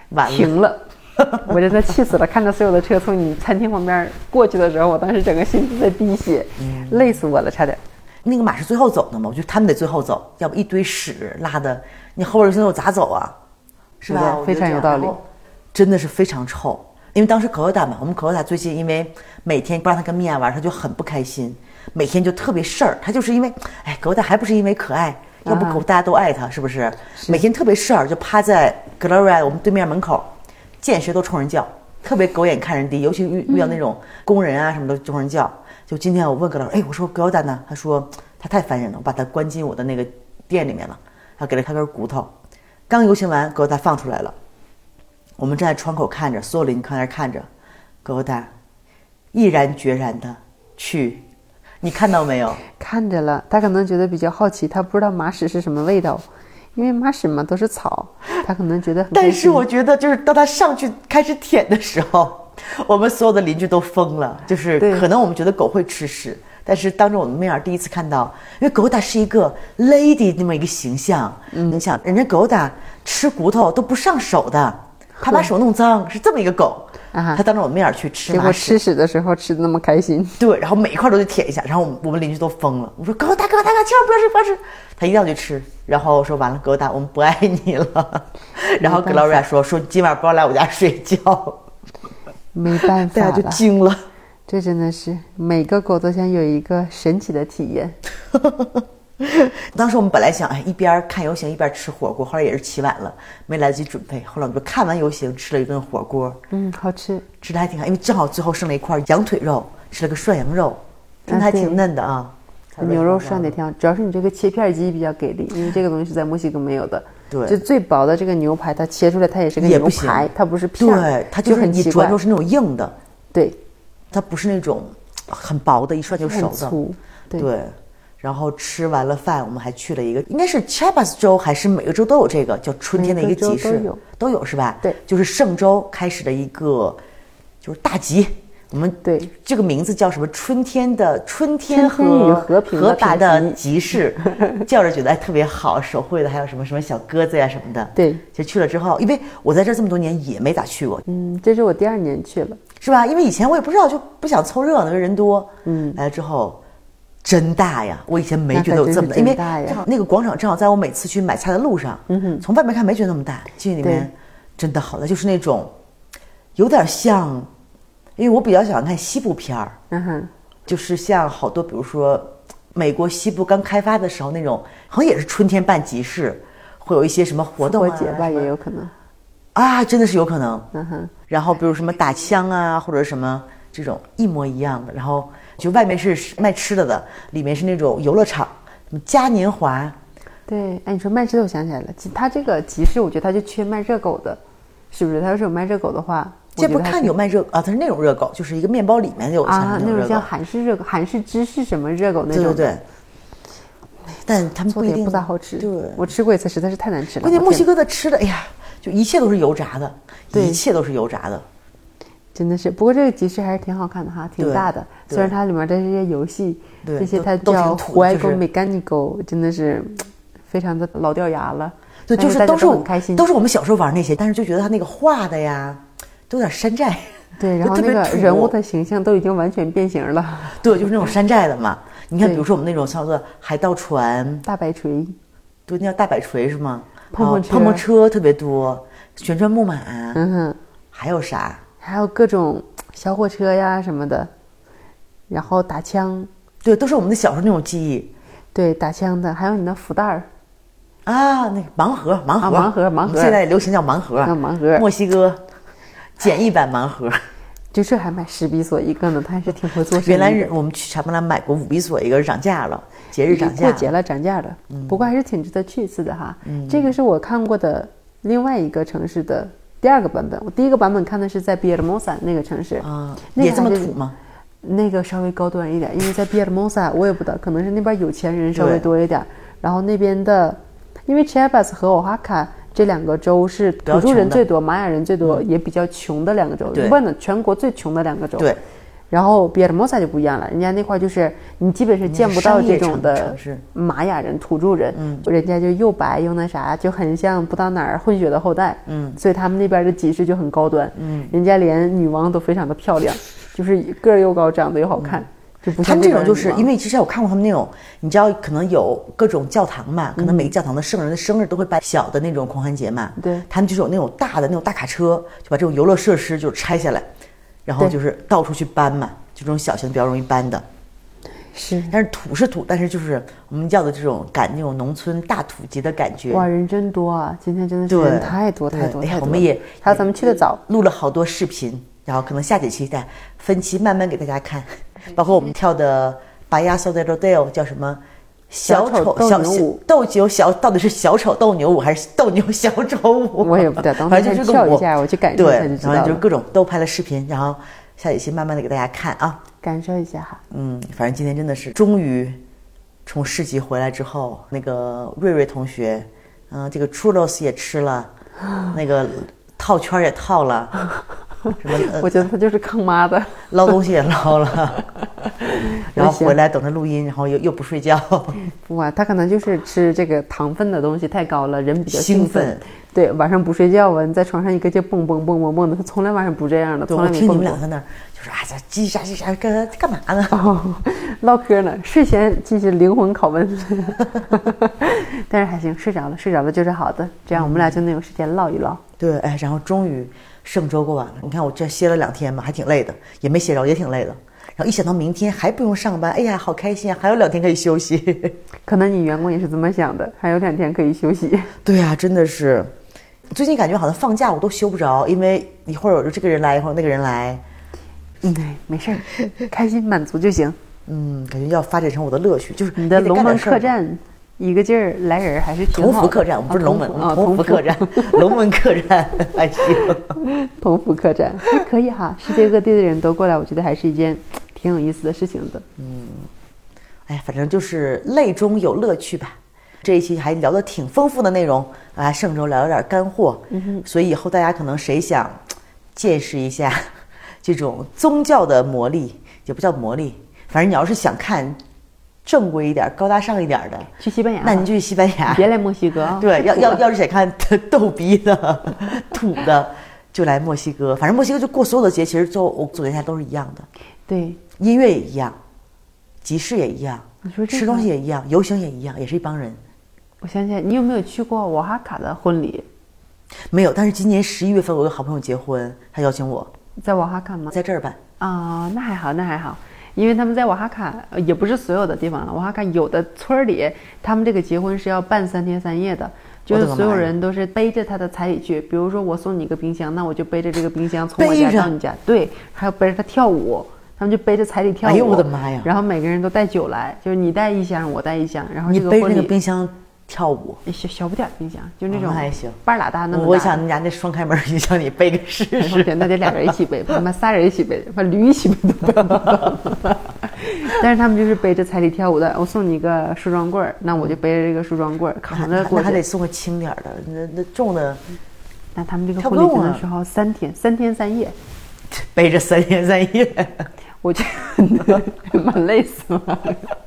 Speaker 1: 完了
Speaker 2: 停了。(laughs) 我真的气死了！看着所有的车从你餐厅旁边过去的时候，我当时整个心都在滴血，
Speaker 1: 嗯
Speaker 2: 累死我了，差点。
Speaker 1: 那个马是最后走的嘛？我觉得他们得最后走，要不一堆屎拉的，你后边儿我咋走啊？是吧？
Speaker 2: 非常有道理
Speaker 1: 真的是非常臭。因为当时可可达嘛，我们可可达最近因为每天不让他跟米娅玩，他就很不开心，每天就特别事儿。他就是因为，哎，可可达还不是因为可爱，要不
Speaker 2: 啊
Speaker 1: 可大家都爱他，是不是？每天特别事儿，就趴在 Gloria 我们对面门口，见谁都冲人叫，特别狗眼看人低，尤其遇遇到那种工人啊什么的冲人叫。就今天我问 Gloria，哎，我说 Gloria 呢？他说他太烦人了，我把他关进我的那个店里面了，然后给了他根骨头。刚游行完，Gloria 放出来了。我们站在窗口看着，所有邻居看在那看着，狗蛋毅然决然的去，你看到没有？
Speaker 2: 看着了，他可能觉得比较好奇，他不知道马屎是什么味道，因为马屎嘛都是草，他可能觉得很。
Speaker 1: 但是我觉得，就是当他上去开始舔的时候，我们所有的邻居都疯了。就是可能我们觉得狗会吃屎，但是当着我们面儿第一次看到，因为狗打是一个 lady 那么一个形象。嗯，你想，人家狗打吃骨头都不上手的，怕把手弄脏，是这么一个狗。他当着我们面儿去吃
Speaker 2: 结果吃，屎的时候吃的那么开心，
Speaker 1: 对，然后每一块都得舔一下，然后我们我们邻居都疯了。我说狗大哥大哥，千万不要吃不要吃，他一定要去吃。然后我说完了，狗大，我们不爱你了。然后
Speaker 2: 没办法
Speaker 1: Gloria 说说今晚不要来我家睡觉，
Speaker 2: 没办法
Speaker 1: 大家就。惊了。
Speaker 2: 这真的是每个狗都想有一个神奇的体验。(laughs) (laughs)
Speaker 1: 当时我们本来想，哎，一边看游行一边吃火锅，后来也是起晚了，没来得及准备。后来我们就看完游行，吃了一顿火锅，
Speaker 2: 嗯，好吃。
Speaker 1: 吃的还挺好，因为正好最后剩了一块羊腿肉，吃了个涮羊肉，真的还挺嫩的啊。
Speaker 2: 牛肉涮的挺好，主要是你这个切片机比较给力，因为这个东西是在墨西哥没有的。
Speaker 1: 对
Speaker 2: 就最薄的这个牛排，它切出来它也是个牛排，它不是片，
Speaker 1: 对，它
Speaker 2: 就是很
Speaker 1: 一
Speaker 2: 奇怪
Speaker 1: 转之后是那种硬的，
Speaker 2: 对，
Speaker 1: 它不是那种很薄的，一涮就熟的。
Speaker 2: 很粗，对
Speaker 1: 对，然后吃完了饭，我们还去了一个，应该是 Chiapas 州还是每个州都有这个叫春天的一个集市，
Speaker 2: 都有都有
Speaker 1: 是吧？
Speaker 2: 对
Speaker 1: 就是圣州开始的一个就是大集。我们
Speaker 2: 对
Speaker 1: 这个名字叫什么？春天的春天和
Speaker 2: 和平的集
Speaker 1: 集市，(laughs) 叫着觉得哎特别好，手绘的还有什么什么小鸽子呀什么的。(laughs)
Speaker 2: 对
Speaker 1: 就去了之后，因为我在这儿这么多年也没咋去过，
Speaker 2: 嗯，这是我第二年去了，
Speaker 1: 是吧？因为以前我也不知道，就不想凑热闹，因为人多。嗯，来了之后，真大呀！我以前没觉得有这么大，因为那个广场正好在我每次去买菜的路上。从外面看没觉得那么大，进去里面真的好大，就是那种有点像，因为我比较喜欢看西部片儿，
Speaker 2: 嗯哼，
Speaker 1: 就是像好多，比如说美国西部刚开发的时候那种，好像也是春天办集市，会有一些什么活动啊，
Speaker 2: 节吧也有可能，
Speaker 1: 啊，真的是有可能。
Speaker 2: 嗯哼，
Speaker 1: 然后比如什么打枪啊，或者什么这种一模一样的，然后就外面是卖吃的的，里面是那种游乐场，什么嘉年华，
Speaker 2: 对，哎，你说卖吃的，我想起来了，其它这个集市，我觉得它就缺卖热狗的，是不是？它要是有卖热狗的话，
Speaker 1: 这不看有卖热啊，它是那种热狗，就是一个面包里面有像
Speaker 2: 啊，那
Speaker 1: 种热狗，
Speaker 2: 种像韩式热狗、韩式芝士什么热狗那种对，
Speaker 1: 对对。但他们
Speaker 2: 做的也
Speaker 1: 不一定
Speaker 2: 不咋好吃。
Speaker 1: 对，
Speaker 2: 我吃过一次，实在是太难吃了。
Speaker 1: 关键墨西哥的吃的，哎呀，就一切都是油炸的，一切都是油炸的。
Speaker 2: 真的是，不过这个集市还是挺好看的哈，挺大的。虽然它里面的这些游戏，
Speaker 1: 对
Speaker 2: 这些它
Speaker 1: 都都挺
Speaker 2: 叫
Speaker 1: 土就是
Speaker 2: Juego Mecánico，真的是非常的老掉牙了。
Speaker 1: 对，就是都是我
Speaker 2: 都很开心，
Speaker 1: 都是我们小时候玩那些，但是就觉得他那个画的呀，都有点山寨。
Speaker 2: 对，然后那个人物的形象都已经完全变形了。
Speaker 1: 对，就是那种山寨的嘛。(laughs) 你看，比如说我们那种叫做海盗船，
Speaker 2: 大摆锤，
Speaker 1: 对，那叫大摆锤是吗？
Speaker 2: 碰碰车
Speaker 1: 碰碰车特别多，旋转木马，
Speaker 2: 嗯哼，
Speaker 1: 还有啥？
Speaker 2: 还有各种小火车呀什么的，然后打枪，
Speaker 1: 对，都是我们的小时候那种记忆
Speaker 2: 对，打枪的，还有你的福袋儿，
Speaker 1: 啊。那个盲盒，盲盒，
Speaker 2: 盲盒盲盒
Speaker 1: 现在流行叫盲盒，
Speaker 2: 啊盲盒
Speaker 1: 墨西哥简易版盲盒。
Speaker 2: 就这还买十比索一个呢，他还是挺会做生意。
Speaker 1: 原来我们去查布兰买过五比索一个涨价了，节日涨价。
Speaker 2: 过节了涨价了，不过还是挺值得去一次的哈。这个是我看过的另外一个城市的第二个版本，我第一个版本看的是在比尔莫萨那个城市
Speaker 1: 啊，
Speaker 2: 那个
Speaker 1: 也这么土吗？
Speaker 2: 那个稍微高端一点，因为在比尔莫萨，我也不知道，可能是那边有钱人稍微多一点。然后那边的，因为 Chiapas 和 Oaxaca 这两个州是土著人最多、玛雅人最多，也比较穷的两个州，
Speaker 1: 对
Speaker 2: 不呢，全国最穷的两个州。
Speaker 1: 对。
Speaker 2: 然后比尔莫萨就不一样了，人家那块就是你基本是见不到这种的玛雅人、土著人，嗯，人家就又白又那啥，就很像不到哪儿混血的后代，嗯，所以他们那边的集市就很高端，嗯，人家连女王都非常的漂亮，(laughs) 就是个儿又高，长得又好看，就不像
Speaker 1: 他们这种就是因为其实我看过他们那种，你知道可能有各种教堂嘛，可能
Speaker 2: 嗯。
Speaker 1: 每个教堂的圣人的生日都会办小的那种狂欢节嘛。
Speaker 2: 对
Speaker 1: 他们就是有那种大的那种大卡车，就把这种游乐设施就是拆下来，然后就是到处去搬嘛，就这种小型比较容易搬的。
Speaker 2: 是
Speaker 1: 但是土是土，但是就是我们叫的这种赶那种农村大土集的感觉。
Speaker 2: 哇，人真多啊！今天真的是，人太多太多
Speaker 1: 哎呀
Speaker 2: 太多了。
Speaker 1: 我们也
Speaker 2: 还有咱们去的早，
Speaker 1: 录了好多视频，然后可能下几期再分期慢慢给大家看，包括我们跳的《巴亚索的 Rodeo》叫什么？小
Speaker 2: 小丑斗牛舞
Speaker 1: 斗牛小到底是小丑斗牛舞还是斗牛小丑舞？
Speaker 2: 我也不知道等
Speaker 1: 反正就是个舞
Speaker 2: 跳一下我去感受一下
Speaker 1: 对
Speaker 2: 就知道了
Speaker 1: 然后就各种都拍了视频，然后下一期慢慢的给大家看啊。
Speaker 2: 感受一下哈。
Speaker 1: 嗯，反正今天真的是终于从市集回来之后，那个瑞瑞同学，嗯、这个 churros 也吃了，(laughs) 那个套圈也套了，什么、呃 (laughs)
Speaker 2: 我觉得他就是坑妈的，(laughs)
Speaker 1: 捞东西也捞了，(laughs) 然后回来等着录音，然后又又不睡觉，
Speaker 2: 不啊，他可能就是吃这个糖分的东西太高了，人比较
Speaker 1: 兴
Speaker 2: 奋。
Speaker 1: 奋
Speaker 2: 对，晚上不睡觉啊，你在床上一个劲蹦蹦蹦蹦蹦的，他从来晚上不这样的，
Speaker 1: 对，
Speaker 2: 从
Speaker 1: 我听你
Speaker 2: 来没蹦过。
Speaker 1: 们俩在那儿就说啊，这叽喳叽喳干干嘛呢？
Speaker 2: 哦，唠嗑呢，睡前进行灵魂拷问，但是还行，睡着了，睡着了就是好的，这样我们俩就能有时间唠一唠。
Speaker 1: 对，哎，然后终于圣周过完了。你看我这歇了两天嘛，还挺累的，也没歇着，也挺累的。然后一想到明天还不用上班，哎呀，好开心啊，还有两天可以休息。(laughs)
Speaker 2: 可能你员工也是这么想的，还有两天可以休息。
Speaker 1: 对呀、真的是，最近感觉好像放假我都休不着，因为一会儿有这个人来，一会儿那个人来。
Speaker 2: 嗯，对，没事儿，开心满足就行。
Speaker 1: 嗯，感觉要发展成我的乐趣，就是
Speaker 2: 你的龙门客栈，一个劲儿来人儿还是挺好的。
Speaker 1: 同福客栈，我们不是龙门，
Speaker 2: 啊，
Speaker 1: 同福客栈，(laughs) 龙门客栈还行。(laughs)
Speaker 2: 同福客栈还可以哈，世界各地的人都过来，我觉得还是一件挺有意思的事情的。
Speaker 1: 嗯哎，反正就是泪中有乐趣吧。这一期还聊得挺丰富的内容啊，上周聊了点干货，嗯所以以后大家可能谁想见识一下 (laughs) 这种宗教的魔力，也不叫魔力，反正你要是想看正规一点、高大上一点的，
Speaker 2: 去西班牙，
Speaker 1: 那您就去西班牙。
Speaker 2: 别来墨西哥啊。(laughs)
Speaker 1: 对，要要要是想看逗逼的、(laughs) 土的，就来墨西哥。反正墨西哥就过所有的节，其实就我总结下来都是一样的，
Speaker 2: 对，
Speaker 1: 音乐也一样，集市也一样
Speaker 2: 你说，这
Speaker 1: 吃东西也一样，游行也一样，也是一帮人。
Speaker 2: 我想起来，你有没有去过瓦哈卡的婚礼？
Speaker 1: 没有，但是今年十一月份我有个好朋友结婚，他邀请我
Speaker 2: 在瓦哈卡吗？
Speaker 1: 在这儿办。
Speaker 2: 啊、那还好，那还好，因为他们在瓦哈卡，呃也不是所有的地方了，瓦哈卡有的村儿里，他们这个结婚是要办三天三夜的，就是所有人都是背着他的彩礼去。比如说我送你一个冰箱，那我就背着这个冰箱从我家到你家，对，还要背着他跳舞。他们就背着彩礼跳舞，
Speaker 1: 哎呦我的妈呀
Speaker 2: 然后每个人都带酒来，就是你带一箱，我带一箱，然后
Speaker 1: 你背着
Speaker 2: 这个婚礼
Speaker 1: 那个冰箱跳舞，
Speaker 2: 小小不点儿冰箱，就那
Speaker 1: 哦
Speaker 2: 种
Speaker 1: 那还行
Speaker 2: 半拉大那么大。
Speaker 1: 我想你家那双开门冰箱你背个试试。(laughs)
Speaker 2: 天，那得俩人一起背，他妈仨人一起背，把驴一起背都背。但是他们就是背着彩礼跳舞的，我送你一个梳妆棍儿，那我就背着这个梳妆棍儿扛着过
Speaker 1: 还得送个轻点儿的，那那重的
Speaker 2: 那他们这个婚礼的时候三天，三天三夜，(laughs)
Speaker 1: 背着三天三夜。
Speaker 2: 我觉得蛮累死了。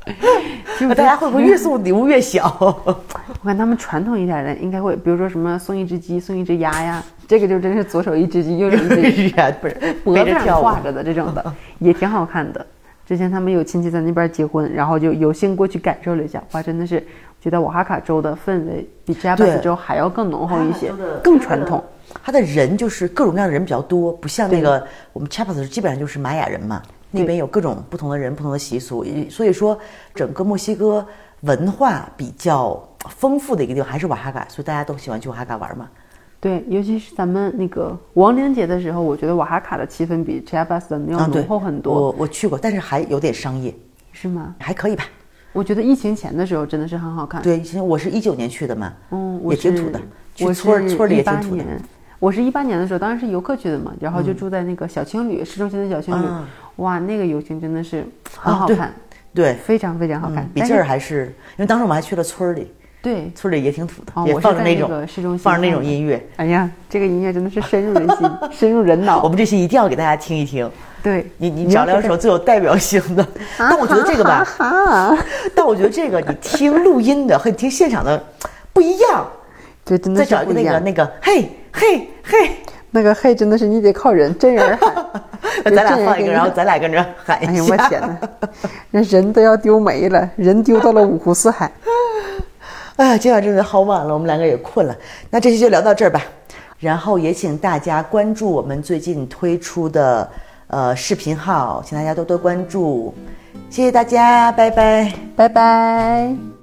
Speaker 2: (laughs) 就
Speaker 1: 大家会不会越送礼物越小？(laughs)
Speaker 2: 我看他们传统一点的应该会，比如说什么送一只鸡，送一只鸭呀，这个就真是左手一只鸡，右手一只鸭，(laughs)
Speaker 1: 不是
Speaker 2: 脖子上挂着的这种的，也挺好看的。之前他们有亲戚在那边结婚，然后就有幸过去感受了一下，哇，真的是觉得瓦哈卡州的氛围比 Chiapas
Speaker 1: 对
Speaker 2: 州还要更浓厚一些更传统。
Speaker 1: 他的人就是各种各样的人比较多，不像那个我们 Chiapas 基本上就是玛雅人嘛，那边有各种不同的人、不同的习俗，也所以说整个墨西哥文化比较丰富的一个地方还是瓦哈卡，所以大家都喜欢去瓦哈卡玩嘛。
Speaker 2: 对，尤其是咱们那个亡灵节的时候，我觉得瓦哈卡的气氛比 Chiapas 的要浓厚很多，
Speaker 1: 我我去过，但是还有点商业，
Speaker 2: 是吗？
Speaker 1: 还可以吧。
Speaker 2: 我觉得疫情前的时候真的是很好看。
Speaker 1: 对，其实我是一九年去的嘛，
Speaker 2: 嗯，我
Speaker 1: 也挺土的，去
Speaker 2: 我
Speaker 1: 村儿村儿里也挺土的。
Speaker 2: 年我是一八年的时候，当然是游客去的嘛，然后就住在那个小青旅，市中心的小青旅，
Speaker 1: 啊
Speaker 2: 哇，那个游行真的是很好看，
Speaker 1: 对，
Speaker 2: 非常非常好看。
Speaker 1: 嗯，比这
Speaker 2: 但是
Speaker 1: 儿还是，因为当时我们还去了村儿里，
Speaker 2: 对，
Speaker 1: 村儿里也挺土的，
Speaker 2: 哦，
Speaker 1: 也放着那种
Speaker 2: 个市中心
Speaker 1: 放着那种音乐。
Speaker 2: 哎呀，这个音乐真的是深入人心，(laughs) 深入人脑。
Speaker 1: 我们这期一定要给大家听一听。
Speaker 2: 对
Speaker 1: 你你找两
Speaker 2: 是
Speaker 1: 首最有代表性的，(laughs) 但我觉得这个吧，
Speaker 2: 啊，
Speaker 1: 但我觉得这个你听录音的和你听现场的不一样。
Speaker 2: 对真的
Speaker 1: 再找一个
Speaker 2: 是不一样。
Speaker 1: 那个那个，嘿嘿嘿，
Speaker 2: 那个嘿，真的是你得靠人真人喊。(laughs)
Speaker 1: 咱俩
Speaker 2: 真人
Speaker 1: 放一个，然后咱俩跟着喊一下。
Speaker 2: 我天哪，那人都要丢没了，人丢到了五湖四海。(laughs)
Speaker 1: 哎呀，今晚真的好晚了，我们两个也困了。那这期就聊到这儿吧，然后也请大家关注我们最近推出的呃视频号，请大家多多关注，谢谢大家，拜拜。
Speaker 2: 拜拜。